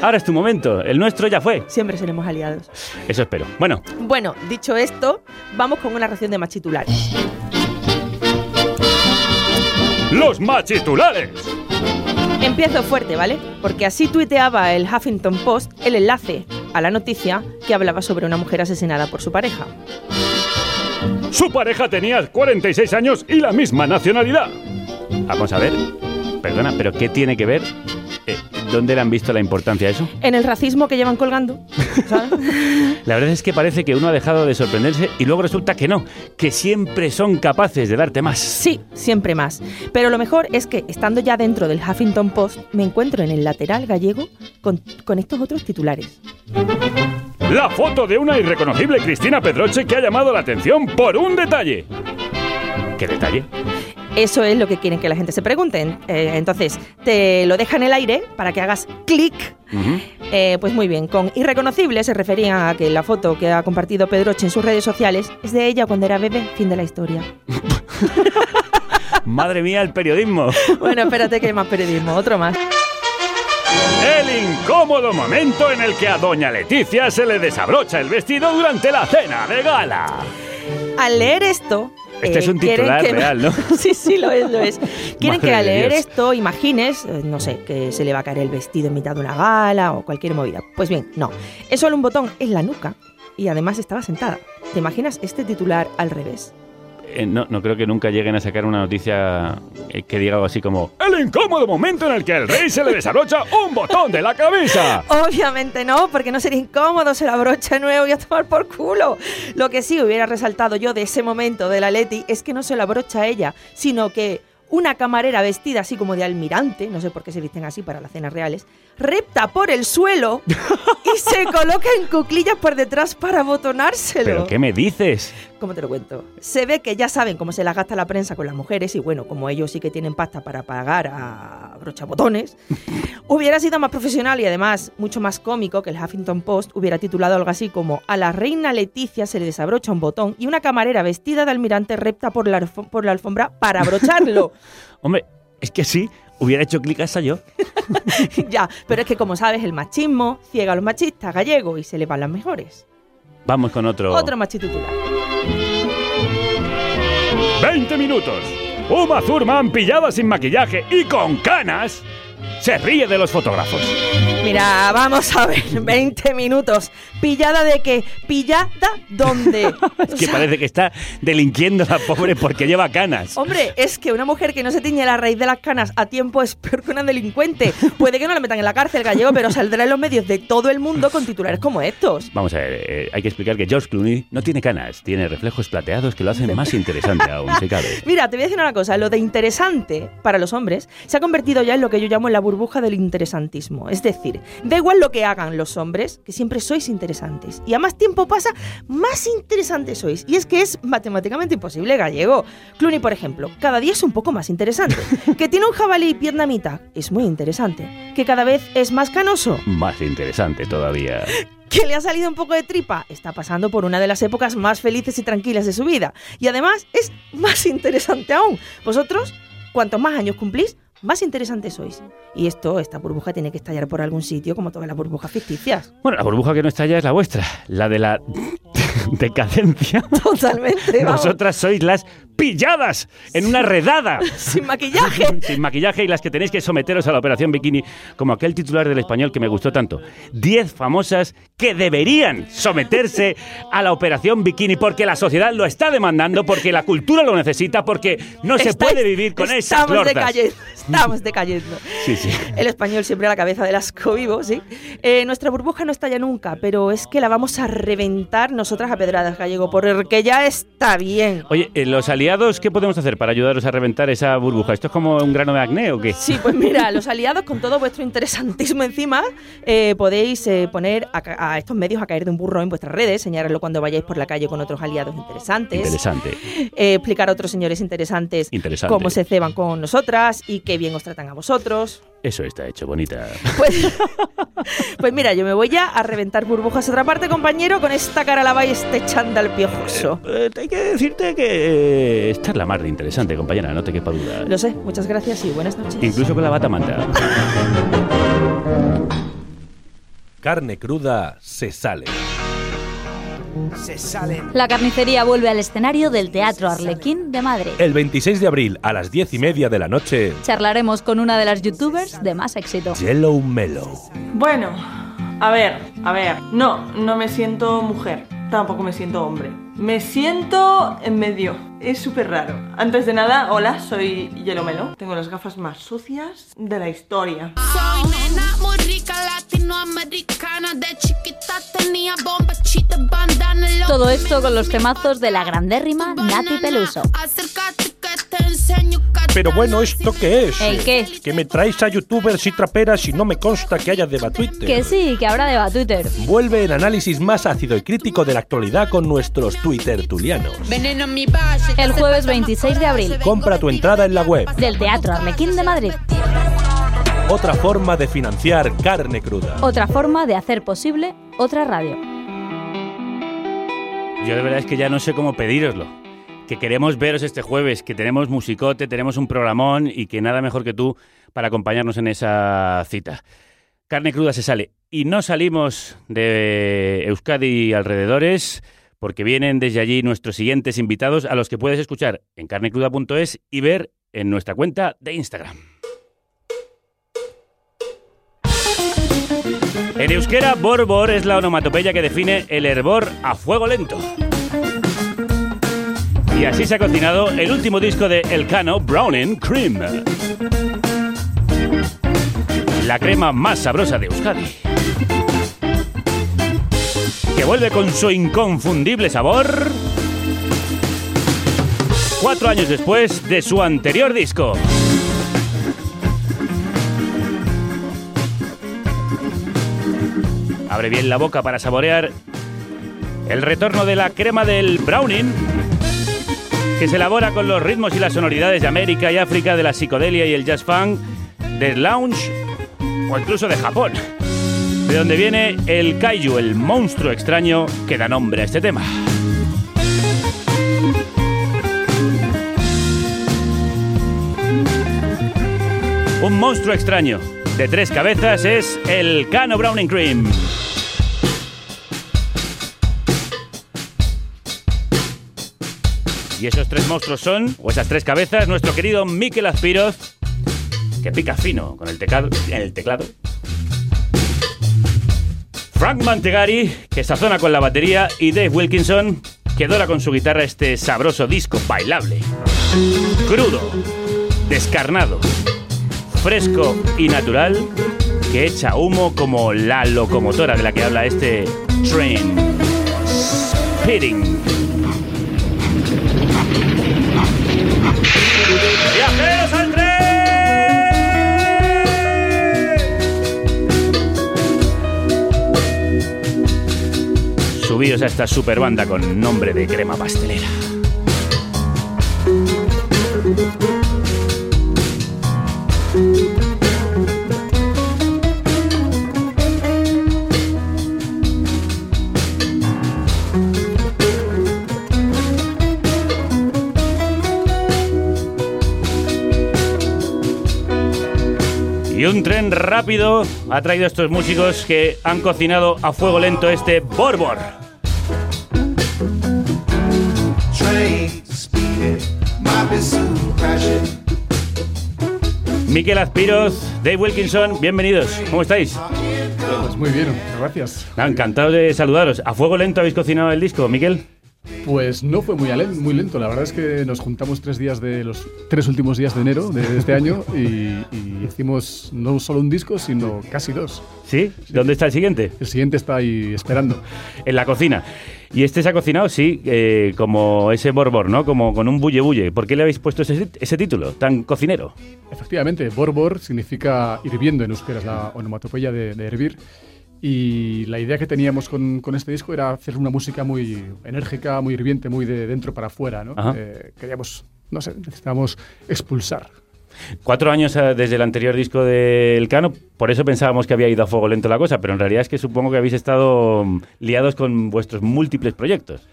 Speaker 4: Ahora es tu momento. El nuestro ya fue.
Speaker 30: Siempre seremos aliados.
Speaker 4: Eso espero. Bueno,
Speaker 30: Bueno, dicho esto, vamos con una ración de más titulares.
Speaker 4: Los machitulares.
Speaker 30: Empiezo fuerte, ¿vale? Porque así tuiteaba el Huffington Post el enlace a la noticia que hablaba sobre una mujer asesinada por su pareja.
Speaker 4: Su pareja tenía 46 años y la misma nacionalidad. Vamos a ver. Perdona, pero ¿qué tiene que ver? Eh, ¿Dónde le han visto la importancia a eso?
Speaker 30: En el racismo que llevan colgando.
Speaker 4: La verdad es que parece que uno ha dejado de sorprenderse y luego resulta que no, que siempre son capaces de darte más.
Speaker 30: Sí, siempre más. Pero lo mejor es que, estando ya dentro del Huffington Post, me encuentro en el lateral gallego con, con estos otros titulares.
Speaker 4: La foto de una irreconocible Cristina Pedroche que ha llamado la atención por un detalle. ¿Qué detalle?
Speaker 30: Eso es lo que quieren que la gente se pregunte. Eh, entonces, te lo deja en el aire para que hagas clic. Eh, pues muy bien, con irreconocible se refería a que la foto que ha compartido Pedroche en sus redes sociales es de ella cuando era bebé. Fin de la historia.
Speaker 4: Madre mía, el periodismo.
Speaker 30: Bueno, espérate que hay más periodismo. Otro más.
Speaker 4: El incómodo momento en el que a doña Leticia se le desabrocha el vestido durante la cena de gala.
Speaker 30: Al leer esto...
Speaker 4: Este
Speaker 30: eh,
Speaker 4: es un
Speaker 30: quieren
Speaker 4: titular
Speaker 30: que-
Speaker 4: real, ¿no?
Speaker 30: sí, sí, lo es, lo es. Quieren
Speaker 4: Madre
Speaker 30: que al leer
Speaker 4: Dios.
Speaker 30: esto imagines, eh, no sé, que se le va a caer el vestido en mitad de una gala o cualquier movida. Pues bien, no. Es solo un botón en la nuca y además estaba sentada. ¿Te imaginas este titular al revés?
Speaker 4: Eh, no, no creo que nunca lleguen a sacar una noticia eh, que diga algo así como El incómodo momento en el que el rey se le desabrocha un botón de la camisa.
Speaker 30: Obviamente no, porque no sería incómodo, se la brocha nuevo y a tomar por culo. Lo que sí hubiera resaltado yo de ese momento de la Leti es que no se la brocha ella, sino que una camarera vestida así como de almirante, no sé por qué se visten así para las cenas reales, repta por el suelo y se coloca en cuclillas por detrás para abotonárselo.
Speaker 4: ¿Pero qué me dices?
Speaker 30: ¿Cómo te lo cuento? Se ve que ya saben cómo se las gasta la prensa con las mujeres y bueno, como ellos sí que tienen pasta para pagar a brochabotones, hubiera sido más profesional y además mucho más cómico que el Huffington Post hubiera titulado algo así como A la reina Leticia se le desabrocha un botón y una camarera vestida de almirante repta por la, por la alfombra para abrocharlo.
Speaker 4: Hombre, es que sí, hubiera hecho clic hasta yo.
Speaker 30: ya, pero es que como sabes, el machismo ciega a los machistas gallegos y se le van las mejores.
Speaker 4: Vamos con otro.
Speaker 30: Otro machititular.
Speaker 4: 20 minutos. Uma Thurman pillada sin maquillaje y con canas se ríe de los fotógrafos.
Speaker 30: Mira, vamos a ver, 20 minutos. ¿Pillada de qué? ¿Pillada dónde?
Speaker 4: Es que parece que está delinquiendo la pobre porque lleva canas.
Speaker 30: Hombre, es que una mujer que no se tiñe la raíz de las canas a tiempo es peor que una delincuente. Puede que no la metan en la cárcel gallego, pero saldrá en los medios de todo el mundo con titulares como estos.
Speaker 4: Vamos a ver, eh, hay que explicar que George Clooney no tiene canas, tiene reflejos plateados que lo hacen más interesante aún, si cabe.
Speaker 30: Mira, te voy a decir una cosa, lo de interesante para los hombres se ha convertido ya en lo que yo llamo la burbuja del interesantismo. Es decir, da igual lo que hagan los hombres, que siempre sois interesantes. Y a más tiempo pasa, más interesantes sois. Y es que es matemáticamente imposible gallego. Clooney, por ejemplo, cada día es un poco más interesante. que tiene un jabalí vietnamita, es muy interesante. Que cada vez es más canoso,
Speaker 4: Más interesante todavía.
Speaker 30: que le ha salido un poco de tripa, está pasando por una de las épocas más felices y tranquilas de su vida. Y además es más interesante aún. Vosotros, cuantos más años cumplís, más interesantes sois. Y esto, esta burbuja tiene que estallar por algún sitio, como todas las burbujas ficticias.
Speaker 4: Bueno, la burbuja que no está ya es la vuestra, la de la decadencia.
Speaker 30: Totalmente. vamos.
Speaker 4: Vosotras sois las pilladas en una redada.
Speaker 30: Sin maquillaje.
Speaker 4: Sin maquillaje y las que tenéis que someteros a la operación bikini, como aquel titular del español que me gustó tanto. Diez famosas que deberían someterse a la operación bikini porque la sociedad lo está demandando, porque la cultura lo necesita, porque no se puede vivir con esas
Speaker 30: estamos decayendo, estamos decayendo.
Speaker 4: Sí, sí.
Speaker 30: El español siempre a la cabeza del asco vivo, ¿sí? Eh, nuestra burbuja no estalla nunca, pero es que la vamos a reventar nosotras a pedradas, gallego, porque ya está bien.
Speaker 4: Oye, eh, los aliados, ¿qué podemos hacer para ayudaros a reventar esa burbuja? ¿Esto es como un grano de acné o qué?
Speaker 30: Sí, pues mira, los aliados, con todo vuestro interesantísimo encima, eh, podéis eh, poner a, estos medios a caer de un burro en vuestras redes, señalarlo cuando vayáis por la calle con otros aliados interesantes.
Speaker 4: Interesante.
Speaker 30: eh, explicar a otros señores interesantes
Speaker 4: Interesante.
Speaker 30: cómo se ceban con nosotras y qué bien os tratan a vosotros.
Speaker 4: Eso está hecho, bonita.
Speaker 30: Pues, pues mira, yo me voy ya a reventar burbujas a otra parte, compañero, con esta cara lava y este chándal piojoso.
Speaker 4: Eh, hay que decirte que eh, esta es la más de interesante, compañera, no te quepa duda.
Speaker 30: Lo sé, muchas gracias y buenas noches.
Speaker 4: Incluso con la bata manta.
Speaker 26: Carne cruda se sale.
Speaker 32: Se salen.
Speaker 27: La carnicería vuelve al escenario del Teatro Arlequín de Madrid.
Speaker 26: El 26 de abril a las 10 y media de la noche,
Speaker 27: Charlaremos con una de las youtubers de más éxito.
Speaker 26: Yellow Mellow.
Speaker 33: Bueno, a ver, a ver. No, no me siento mujer. Tampoco me siento hombre. Me siento en medio. Es súper raro. Antes de nada, hola, soy Yelomelo. Tengo las gafas más sucias de la historia.
Speaker 34: Soy nena muy rica latinoamericana de chiquita tenía bomba, chita, bandana, lo
Speaker 27: Todo esto con los temazos de la grandérrima Nati Peluso.
Speaker 34: Acércate
Speaker 26: Pero bueno, ¿esto qué es?
Speaker 27: ¿El qué?
Speaker 26: Que me traéis a youtubers y traperas y no me consta que haya deba Twitter.
Speaker 27: Que sí, que ahora deba Twitter.
Speaker 26: Vuelve el análisis más ácido y crítico de la actualidad con nuestros Twitter tulianos.
Speaker 27: El jueves 26 de abril.
Speaker 26: Compra tu entrada en la web.
Speaker 27: Del Teatro Arlequín de Madrid.
Speaker 26: Otra forma de financiar carne cruda.
Speaker 27: Otra forma de hacer posible otra radio.
Speaker 4: Yo de verdad es que ya no sé cómo pedíroslo. Que queremos veros este jueves, que tenemos musicote, tenemos un programón y que nada mejor que tú para acompañarnos en esa cita. Carne cruda se sale. Y no salimos de Euskadi y alrededores porque vienen desde allí nuestros siguientes invitados a los que puedes escuchar en carnecruda.es y ver en nuestra cuenta de Instagram. En euskera, borbor es la onomatopeya que define el hervor a fuego lento. Y así se ha cocinado el último disco de Elcano, Browning Cream. La crema más sabrosa de Euskadi. Que vuelve con su inconfundible sabor. Cuatro años después de su anterior disco. Abre bien la boca para saborear el retorno de la crema del Browning, que se elabora con los ritmos y las sonoridades de América y África, de la psicodelia y el jazz funk, del lounge o incluso de Japón. De donde viene el kaiju, el monstruo extraño que da nombre a este tema. Un monstruo extraño de tres cabezas es el Cano Browning Cream. Y esos tres monstruos son, o esas tres cabezas, nuestro querido Mikel Azpiroz, que pica fino con el teclado, el teclado. Frank Mantegari, que sazona con la batería, y Dave Wilkinson, que dora con su guitarra este sabroso disco bailable. Crudo, descarnado, fresco y natural, que echa humo como la locomotora de la que habla este train. Speeding. ¡Viajeros al tren! Subíos a esta super banda con nombre de crema pastelera. tren rápido ha traído a estos músicos que han cocinado a fuego lento este Borbor. Miquel Azpiroz, Dave Wilkinson, bienvenidos. ¿Cómo estáis?
Speaker 35: Pues muy bien, gracias.
Speaker 4: Encantado de saludaros. A fuego lento habéis cocinado el disco, Miquel.
Speaker 35: Pues no fue muy, lento, la verdad es que nos juntamos tres días de los tres últimos días de enero de este año y, y hicimos no solo un disco, sino casi dos.
Speaker 4: ¿Sí? ¿Dónde está el siguiente?
Speaker 35: El siguiente está ahí esperando.
Speaker 4: En la cocina. Y este se ha cocinado, sí, eh, como ese borbor, ¿no? Como con un bulle bulle. ¿Por qué le habéis puesto ese, ese título tan cocinero?
Speaker 35: Efectivamente, borbor significa hirviendo en euskera, es la onomatopeya de, de hervir. Y la idea que teníamos con, con este disco era hacer una música muy enérgica, muy hirviente, muy de dentro para afuera, ¿no? Eh, queríamos, no sé, necesitábamos expulsar.
Speaker 4: Cuatro años eh, desde el anterior disco del Cano, por eso pensábamos que había ido a fuego lento la cosa, pero en realidad es que supongo que habéis estado mm, liados con vuestros múltiples proyectos.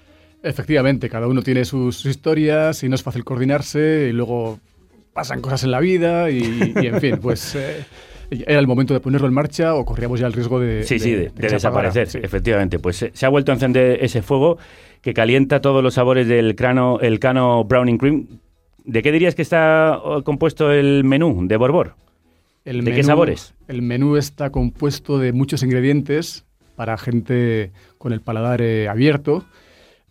Speaker 35: Efectivamente, cada uno tiene sus, sus historias y no es fácil coordinarse y luego pasan cosas en la vida y, y, en fin, pues eh, era el momento de ponerlo en marcha o corríamos ya el riesgo de,
Speaker 4: Sí, sí, de, desaparecer,
Speaker 35: Sí.
Speaker 4: efectivamente. Pues se, se ha vuelto a encender ese fuego que calienta todos los sabores del crano, el Cano Browning Cream. ¿De qué dirías que está oh, compuesto el menú de Borbor?
Speaker 35: El
Speaker 4: ¿De qué sabores?
Speaker 35: El menú está compuesto de muchos ingredientes para gente con el paladar eh, abierto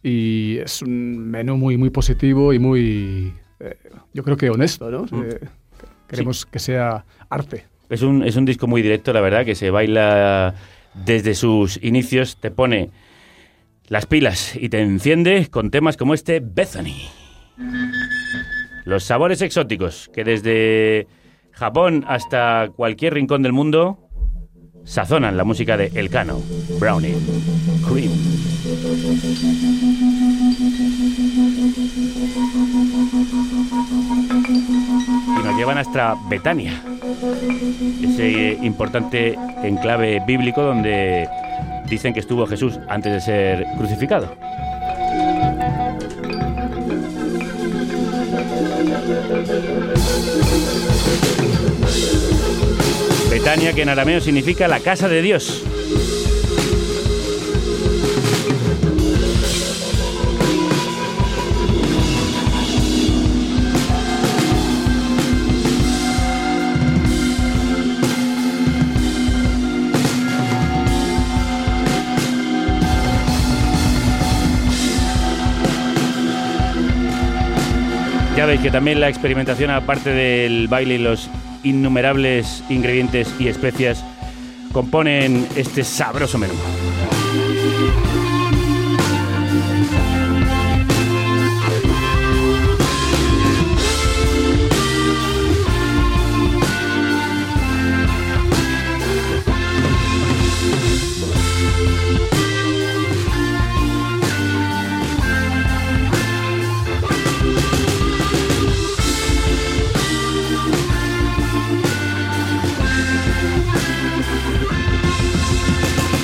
Speaker 35: y es un menú muy, muy positivo y muy, eh, yo creo que honesto, ¿no?
Speaker 4: Mm.
Speaker 35: Eh, queremos que sea arte.
Speaker 4: Es un, es un disco muy directo, la verdad, que se baila desde sus inicios, te pone las pilas y te enciende con temas como este Bethany. Los sabores exóticos que desde Japón hasta cualquier rincón del mundo sazonan la música de El Cano, Brownie, Cream. Y nos llevan hasta Betania, ese importante enclave bíblico donde dicen que estuvo Jesús antes de ser crucificado. Betania, que en arameo significa la casa de Dios. Ya veis que también la experimentación, aparte del baile y los innumerables ingredientes y especias, componen este sabroso menú.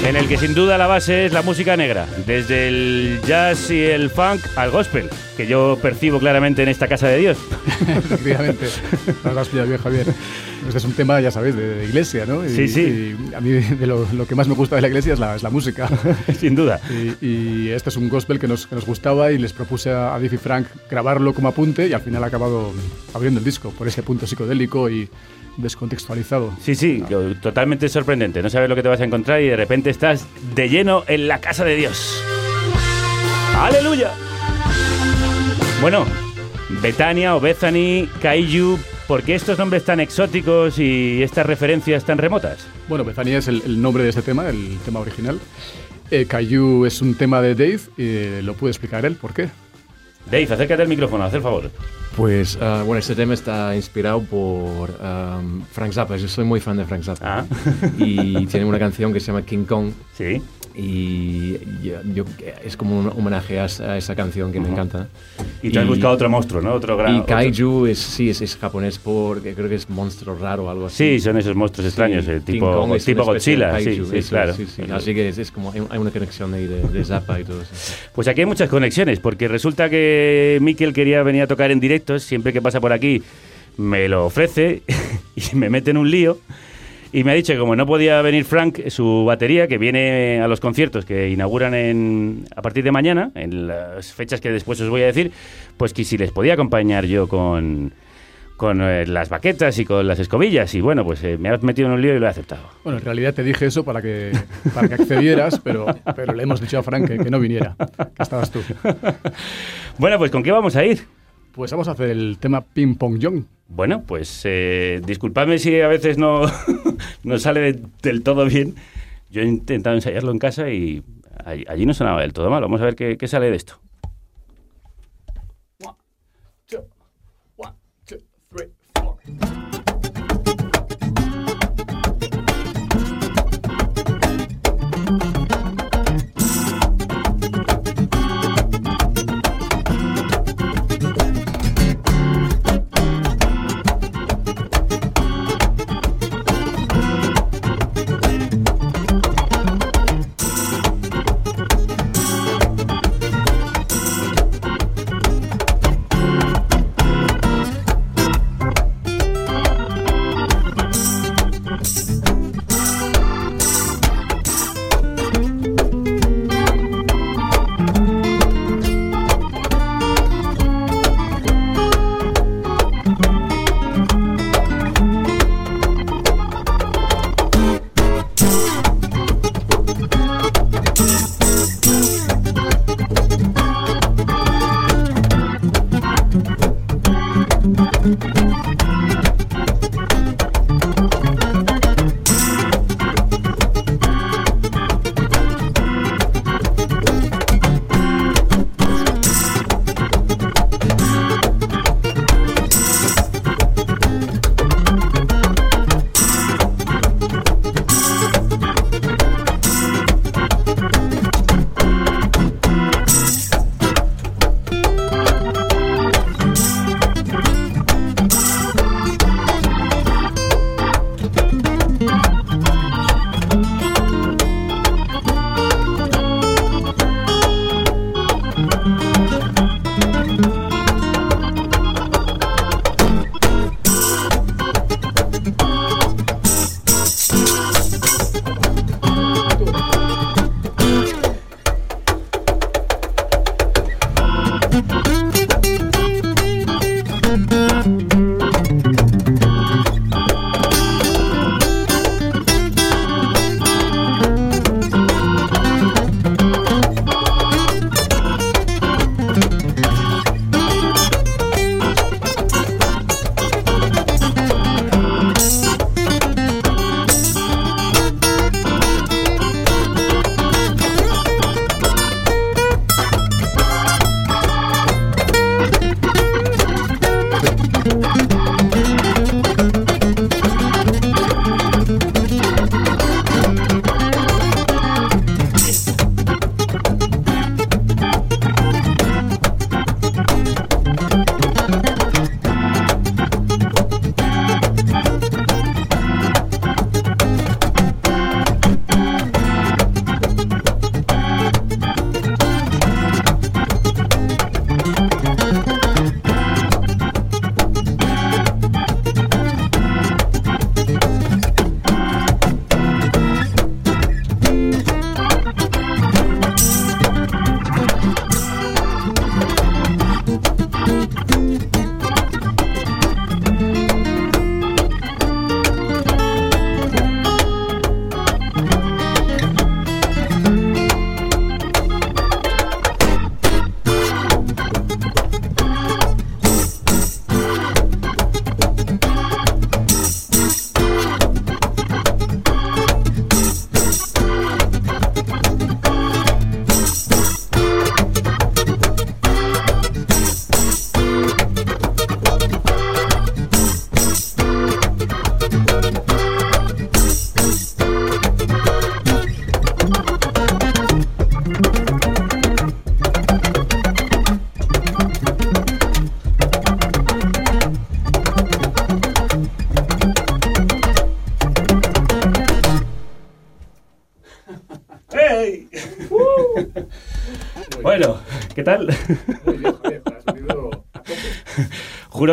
Speaker 4: En el que sin duda la base es la música negra, desde el jazz y el funk al gospel, que yo percibo claramente en esta casa de Dios.
Speaker 35: Efectivamente, lo has pillado bien, Javier. Este es un tema, ya sabéis, de, de iglesia, ¿no? Y,
Speaker 4: Sí, sí.
Speaker 35: y a mí de lo, lo que más me gusta de la iglesia es la, es la música.
Speaker 4: Sin duda.
Speaker 35: Y, y este es un gospel que nos, que nos gustaba y les propuse a, a Diff y Frank grabarlo como apunte y al final ha acabado abriendo el disco por ese punto psicodélico y descontextualizado.
Speaker 4: Sí, sí, totalmente sorprendente. No sabes lo que te vas a encontrar y de repente estás de lleno en la casa de Dios. ¡Aleluya! Bueno, Betania o Bethany, Kaiju, ¿por qué estos nombres tan exóticos y estas referencias tan remotas?
Speaker 35: Bueno, Bethania es el, el nombre de este tema, el tema original. Eh, Caillou es un tema de Dave y lo puede explicar él por qué.
Speaker 4: Dave, acércate al micrófono, haz el favor.
Speaker 36: Pues ah, bueno, este tema está inspirado por um, Frank Zappa. Yo soy muy fan de Frank Zappa. Y tiene una canción que se llama King Kong.
Speaker 4: Sí.
Speaker 36: Y yo, yo- es como un homenaje a, esa- a esa canción que me
Speaker 4: Ujú.
Speaker 36: encanta.
Speaker 4: Y te has buscado otro monstruo, ¿no? Otro gran-
Speaker 36: Y
Speaker 4: otro-
Speaker 36: Kaiju es, sí, es, es japonés porque creo que es monstruo raro o algo así.
Speaker 4: Sí, son esos monstruos extraños, eh, tipo-
Speaker 36: es
Speaker 4: tipo Godzilla, sí,
Speaker 36: kaiju,
Speaker 4: sí,
Speaker 36: eso,
Speaker 4: claro.
Speaker 36: sí, sí. Así que es, es como hay, una conexión ahí de, de Zappa y todo eso.
Speaker 4: Pues aquí hay muchas conexiones, porque resulta que Miquel quería venir a tocar en directos, siempre que pasa por aquí me lo ofrece y me mete en un lío. Y me ha dicho que como no podía venir Frank, su batería, que viene a los conciertos que inauguran en, a partir de mañana, en las fechas que después os voy a decir, pues que si les podía acompañar yo con, con eh, las baquetas y con las escobillas. Y bueno, pues eh, me has metido en un lío y lo he aceptado.
Speaker 35: Bueno, en realidad te dije eso para que, para que accedieras, pero, pero le hemos dicho a Frank que, que no viniera, que estabas tú.
Speaker 4: Bueno, pues ¿con qué vamos a ir?
Speaker 35: Pues vamos a hacer el tema Ping Pong Young.
Speaker 4: Bueno, pues eh, disculpadme si a veces no, no sale de- del todo bien. Yo he intentado ensayarlo en casa y allí, no sonaba del todo mal. Vamos a ver qué sale de esto.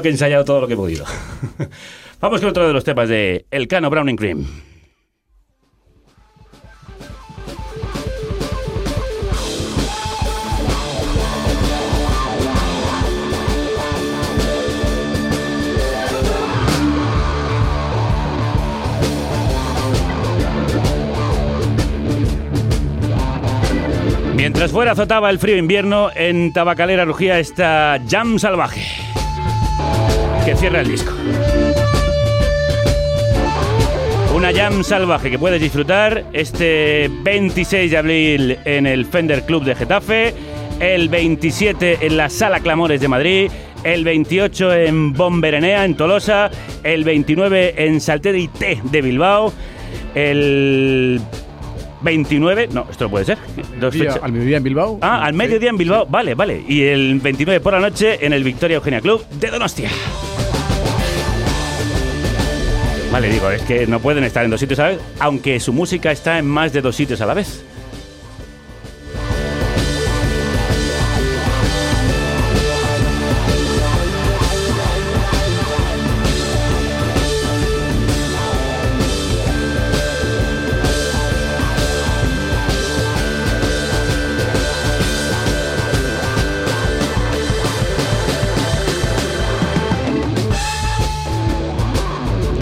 Speaker 4: que he ensayado todo lo que he podido. Vamos con otro de los temas de El Cano Browning Cream. Mientras fuera azotaba el frío invierno, en Tabacalera rugía esta jam salvaje que cierra el disco. Una jam salvaje que puedes disfrutar este 26 de abril en el Fender Club de Getafe, el 27 en la Sala Clamores de Madrid, el 28 en Bomberenea, en Tolosa, el 29 en Salteri T de Bilbao, el 29, no, esto no puede ser. Dos
Speaker 35: Día-
Speaker 4: fechas.
Speaker 35: al mediodía en Bilbao.
Speaker 4: Ah, al mediodía en Bilbao, vale, vale. Y el 29 por la noche en el Victoria Eugenia Club de Donostia. Vale, digo, es que no pueden estar en dos sitios a la vez, aunque su música está en más de dos sitios a la vez.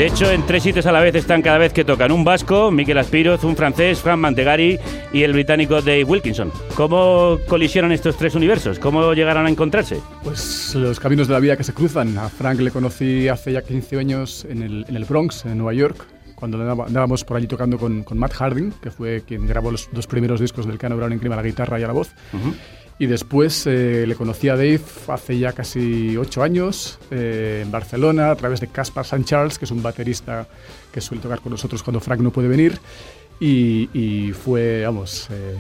Speaker 4: De hecho, en tres sitios a la vez están cada vez que tocan un vasco, Miquel Aspiroz, un francés, Fran Mantegari y el británico Dave Wilkinson. ¿Cómo colisionan estos tres universos? ¿Cómo llegaron a encontrarse?
Speaker 35: Pues los caminos de la vida que se cruzan. A Frank le conocí hace ya 15 años en el, en el Bronx, en Nueva York, cuando andábamos por allí tocando con, con Matt Harding, que fue quien grabó los dos primeros discos del Cano Brown en Clima, la guitarra y a la voz. Y después eh, le conocí a Dave hace ya casi ocho años eh, en Barcelona a través de Caspar St. Charles, que es un baterista que suele tocar con nosotros cuando Frank no puede venir. Y, y fue, vamos, eh,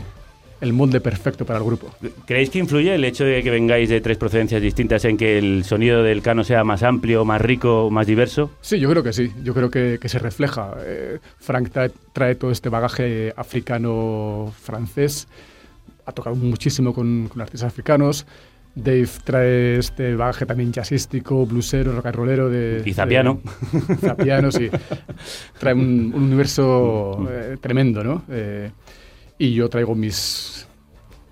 Speaker 35: el molde perfecto para el grupo.
Speaker 4: ¿Creéis que influye el hecho de que vengáis de tres procedencias distintas en que el sonido del Cano sea más amplio, más rico, más diverso?
Speaker 35: Sí, yo creo que sí. Yo creo que, que se refleja. Eh, Frank trae, trae todo este bagaje africano-francés. Ha tocado muchísimo con, con artistas africanos. Dave trae este bagaje también jazzístico, bluesero, rock and rollero de...
Speaker 4: Y zapiano.
Speaker 35: de- zapiano, sí. Trae un, un universo eh, tremendo, ¿no? Eh, y yo traigo mis...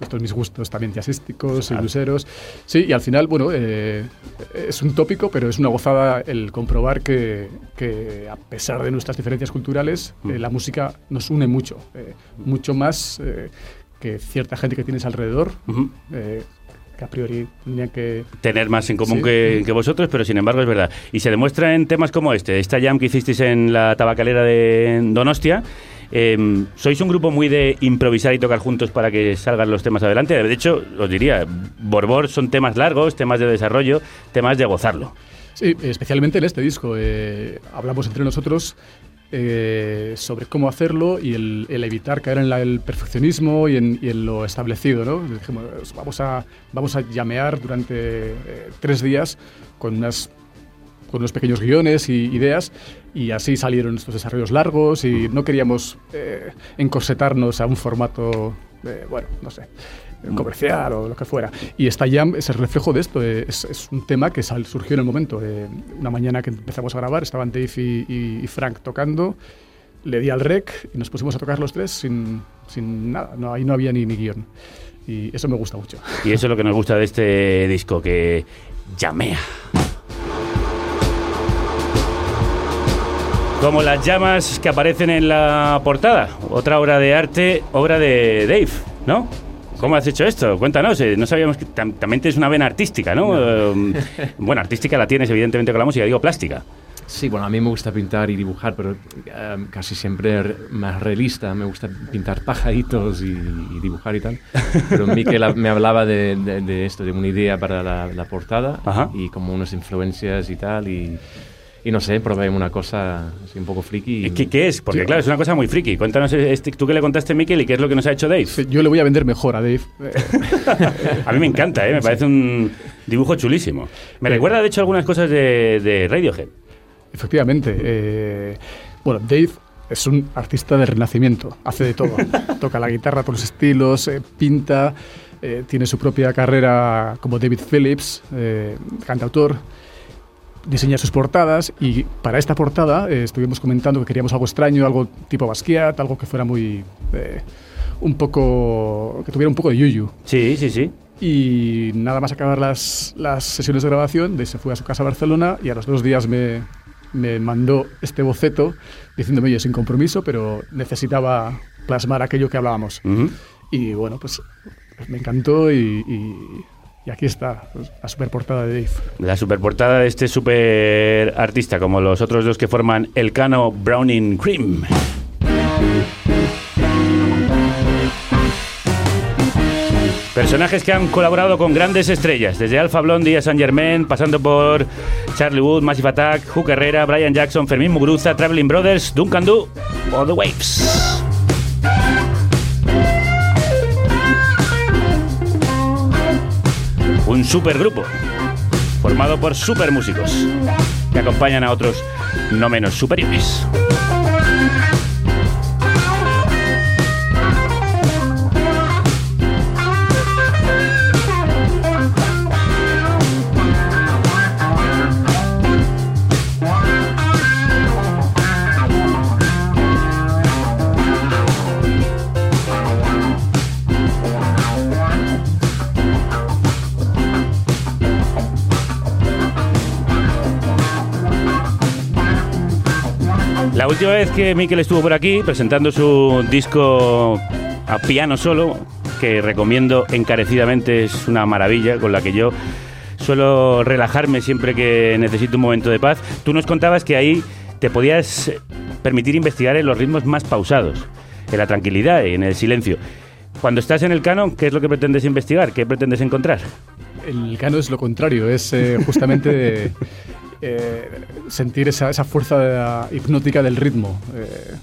Speaker 35: Estos mis gustos también jazzísticos y blueseros. Sí, y al final, bueno, eh, es un tópico, pero es una gozada el comprobar que, que a pesar de nuestras diferencias culturales, eh, la música nos une mucho. eh, mucho más eh, que cierta gente que tienes alrededor, eh, que a priori tendrían que...
Speaker 4: tener más en común
Speaker 35: Sí.
Speaker 4: que, que vosotros, pero sin embargo es verdad. Y se demuestra en temas como este, esta jam que hicisteis en la tabacalera de Donostia. Eh, sois un grupo muy de improvisar y tocar juntos para que salgan los temas adelante. De hecho, os diría, Borbor son temas largos, temas de desarrollo, temas de gozarlo.
Speaker 35: Sí, especialmente en este disco. eh, hablamos entre nosotros eh, sobre cómo hacerlo y el, el evitar caer en la- el perfeccionismo y en, y en lo establecido. ¿no? Dijimos, vamos, a, vamos a llamear durante eh, tres días con, unas, con unos pequeños guiones y ideas y así salieron estos desarrollos largos y no queríamos eh, encorsetarnos a un formato, eh, bueno, no sé comercial o lo que fuera. Y esta jam es el reflejo de esto. eh, Es, es un tema que sal- surgió en el momento. eh, una mañana que empezamos a grabar, estaban Dave y, y- y Frank tocando. Le di al rec y nos pusimos a tocar los tres sin, sin nada. No, ahí no había ni, ni guion. Y eso me gusta mucho.
Speaker 4: Y eso es lo que nos gusta de este disco, que llamea. Como las llamas que aparecen en la portada. Otra obra de arte, obra de Dave, ¿no? ¿Cómo has hecho esto? Cuéntanos, eh, no sabíamos que tam- también tienes una vena artística, ¿no? Eh, bueno, artística la tienes evidentemente con la música, digo plástica.
Speaker 36: Sí, bueno, a mí me gusta pintar y dibujar, pero eh, casi siempre re- más realista. Me gusta pintar pajaritos y, y dibujar y tal. Pero Miquel me hablaba de, de- de esto, de una idea para la, la portada y como unas influencias y tal. Y, y no sé, probé una cosa así un poco friki. y-
Speaker 4: ¿Qué, qué es? Porque claro, es una cosa muy friki. Cuéntanos, este, tú que le contaste a Miquel y qué es lo que nos ha hecho Dave.
Speaker 35: Yo le voy a vender mejor a Dave.
Speaker 4: A mí me encanta, ¿eh? me parece un dibujo chulísimo. Me recuerda, de hecho, algunas cosas de, de Radiohead.
Speaker 35: Efectivamente. eh, bueno, Dave es un artista del renacimiento, hace de todo. Toca la guitarra, todos los estilos, eh, pinta, eh, tiene su propia carrera como David Phillips, eh, cantautor, diseña sus portadas y para esta portada eh, estuvimos comentando que queríamos algo extraño, algo tipo Basquiat, algo que fuera muy... eh, un poco... que tuviera un poco de yuyu.
Speaker 4: Sí, sí, sí.
Speaker 35: Y nada más acabar las, las sesiones de grabación, Dave se fue a su casa a Barcelona y a los dos días me, me mandó este boceto diciéndome, oye, sin compromiso, pero necesitaba plasmar aquello que hablábamos. Y bueno, pues me encantó y, y- aquí está, pues, la superportada de Dave.
Speaker 4: La superportada de este super artista, como los otros dos que forman el Cano Browning Cream. Personajes que han colaborado con grandes estrellas, desde Alpha Blondie a Saint Germain, pasando por Charlie Wood, Massive Attack, Hook Herrera, Brian Jackson, Fermín Muguruza, Traveling Brothers, Duncan Du o The Waves. Un supergrupo formado por supermúsicos que acompañan a otros no menos superiores. Última vez que Mikel estuvo por aquí presentando su disco a piano solo, que recomiendo encarecidamente, es una maravilla con la que yo suelo relajarme siempre que necesito un momento de paz. Tú nos contabas que ahí te podías permitir investigar en los ritmos más pausados, en la tranquilidad y en el silencio. Cuando estás en el canon, ¿qué es lo que pretendes investigar? ¿Qué pretendes encontrar?
Speaker 35: El cano es lo contrario, es eh, justamente eh, sentir esa, esa fuerza hipnótica del ritmo. Eh,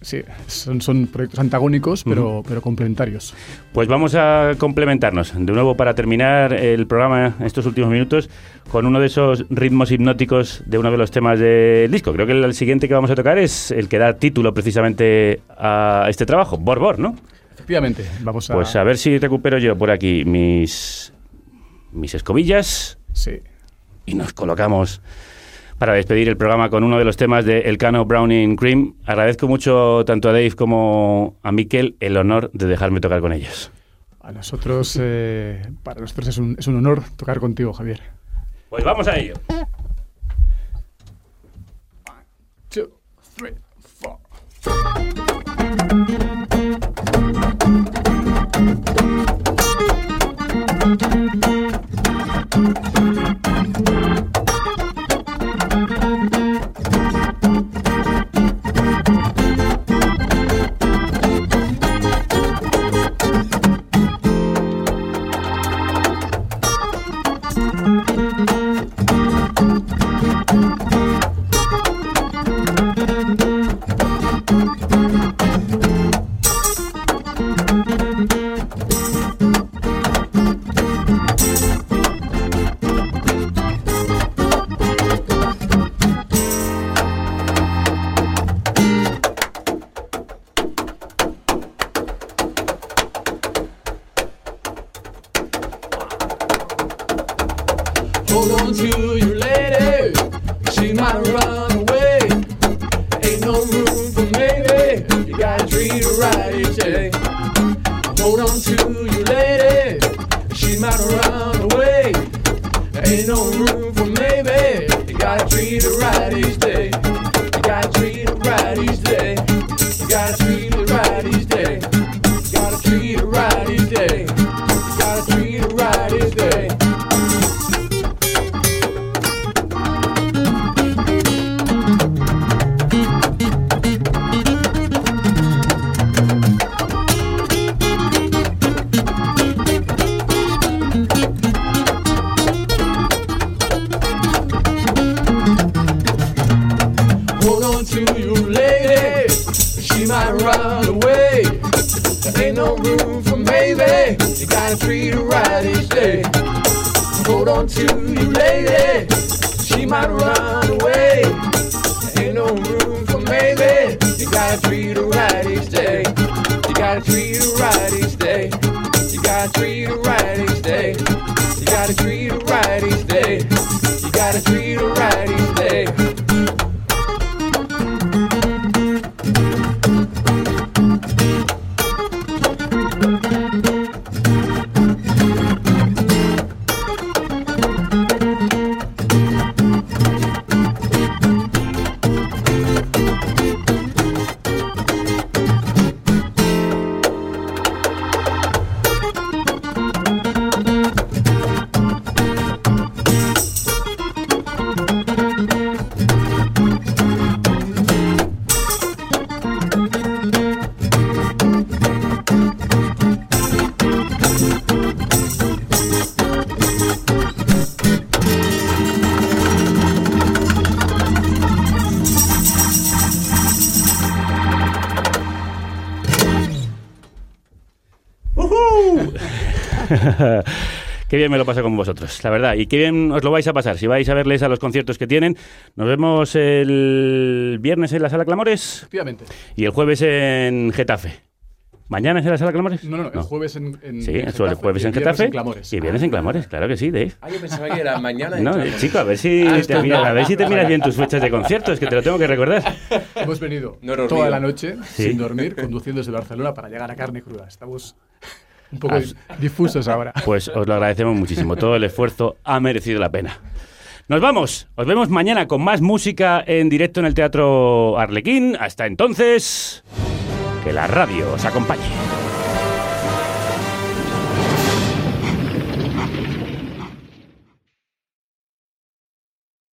Speaker 35: sí, son, son proyectos antagónicos, pero, pero complementarios.
Speaker 4: Pues vamos a complementarnos de nuevo para terminar el programa en estos últimos minutos con uno de esos ritmos hipnóticos de uno de los temas del disco. Creo que el siguiente que vamos a tocar es el que da título precisamente a este trabajo, Borbor, ¿no?
Speaker 35: Efectivamente, vamos a...
Speaker 4: Pues a ver si recupero yo por aquí mis, mis escobillas.
Speaker 35: Sí.
Speaker 4: Y nos colocamos para despedir el programa con uno de los temas de El Cano Browning Cream. Agradezco mucho tanto a Dave como a Mikel el honor de dejarme tocar con ellos.
Speaker 35: A nosotros, eh, para nosotros es un, es un honor tocar contigo, Javier.
Speaker 4: Pues vamos a ello.
Speaker 35: Two, three, four.
Speaker 6: Might run away. Ain't no room for maybe, you gotta treat her right each day. You gotta treat her right each day. To
Speaker 4: lo paso con vosotros, la verdad. Y qué bien os lo vais a pasar si vais a verles a los conciertos que tienen. Nos vemos el viernes en la Sala Clamores
Speaker 35: Efectivamente.
Speaker 4: y el jueves en Getafe. ¿Mañana es en la Sala Clamores?
Speaker 35: No, no, no, el jueves en, en-
Speaker 4: Sí,
Speaker 35: en
Speaker 4: eso, el
Speaker 35: Getafe
Speaker 4: jueves
Speaker 35: y
Speaker 4: en Getafe
Speaker 35: en Clamores.
Speaker 4: y el viernes en Clamores, claro que sí, Dave.
Speaker 36: Ah, yo pensaba que era mañana. en
Speaker 4: No,
Speaker 36: Clamores.
Speaker 4: chico, a ver si
Speaker 36: Ah,
Speaker 4: te miras, a ver si te miras bien tus fechas de conciertos, que te lo tengo que recordar.
Speaker 35: Hemos venido
Speaker 36: No
Speaker 35: toda la noche
Speaker 4: Sí.
Speaker 35: sin dormir, conduciendo desde Barcelona para llegar a carne cruda. Estamos un poco difusos ahora.
Speaker 4: Pues os lo agradecemos muchísimo. Todo el esfuerzo ha merecido la pena. Nos vamos. Os vemos mañana con más música en directo en el Teatro Arlequín. Hasta entonces, que la radio os acompañe.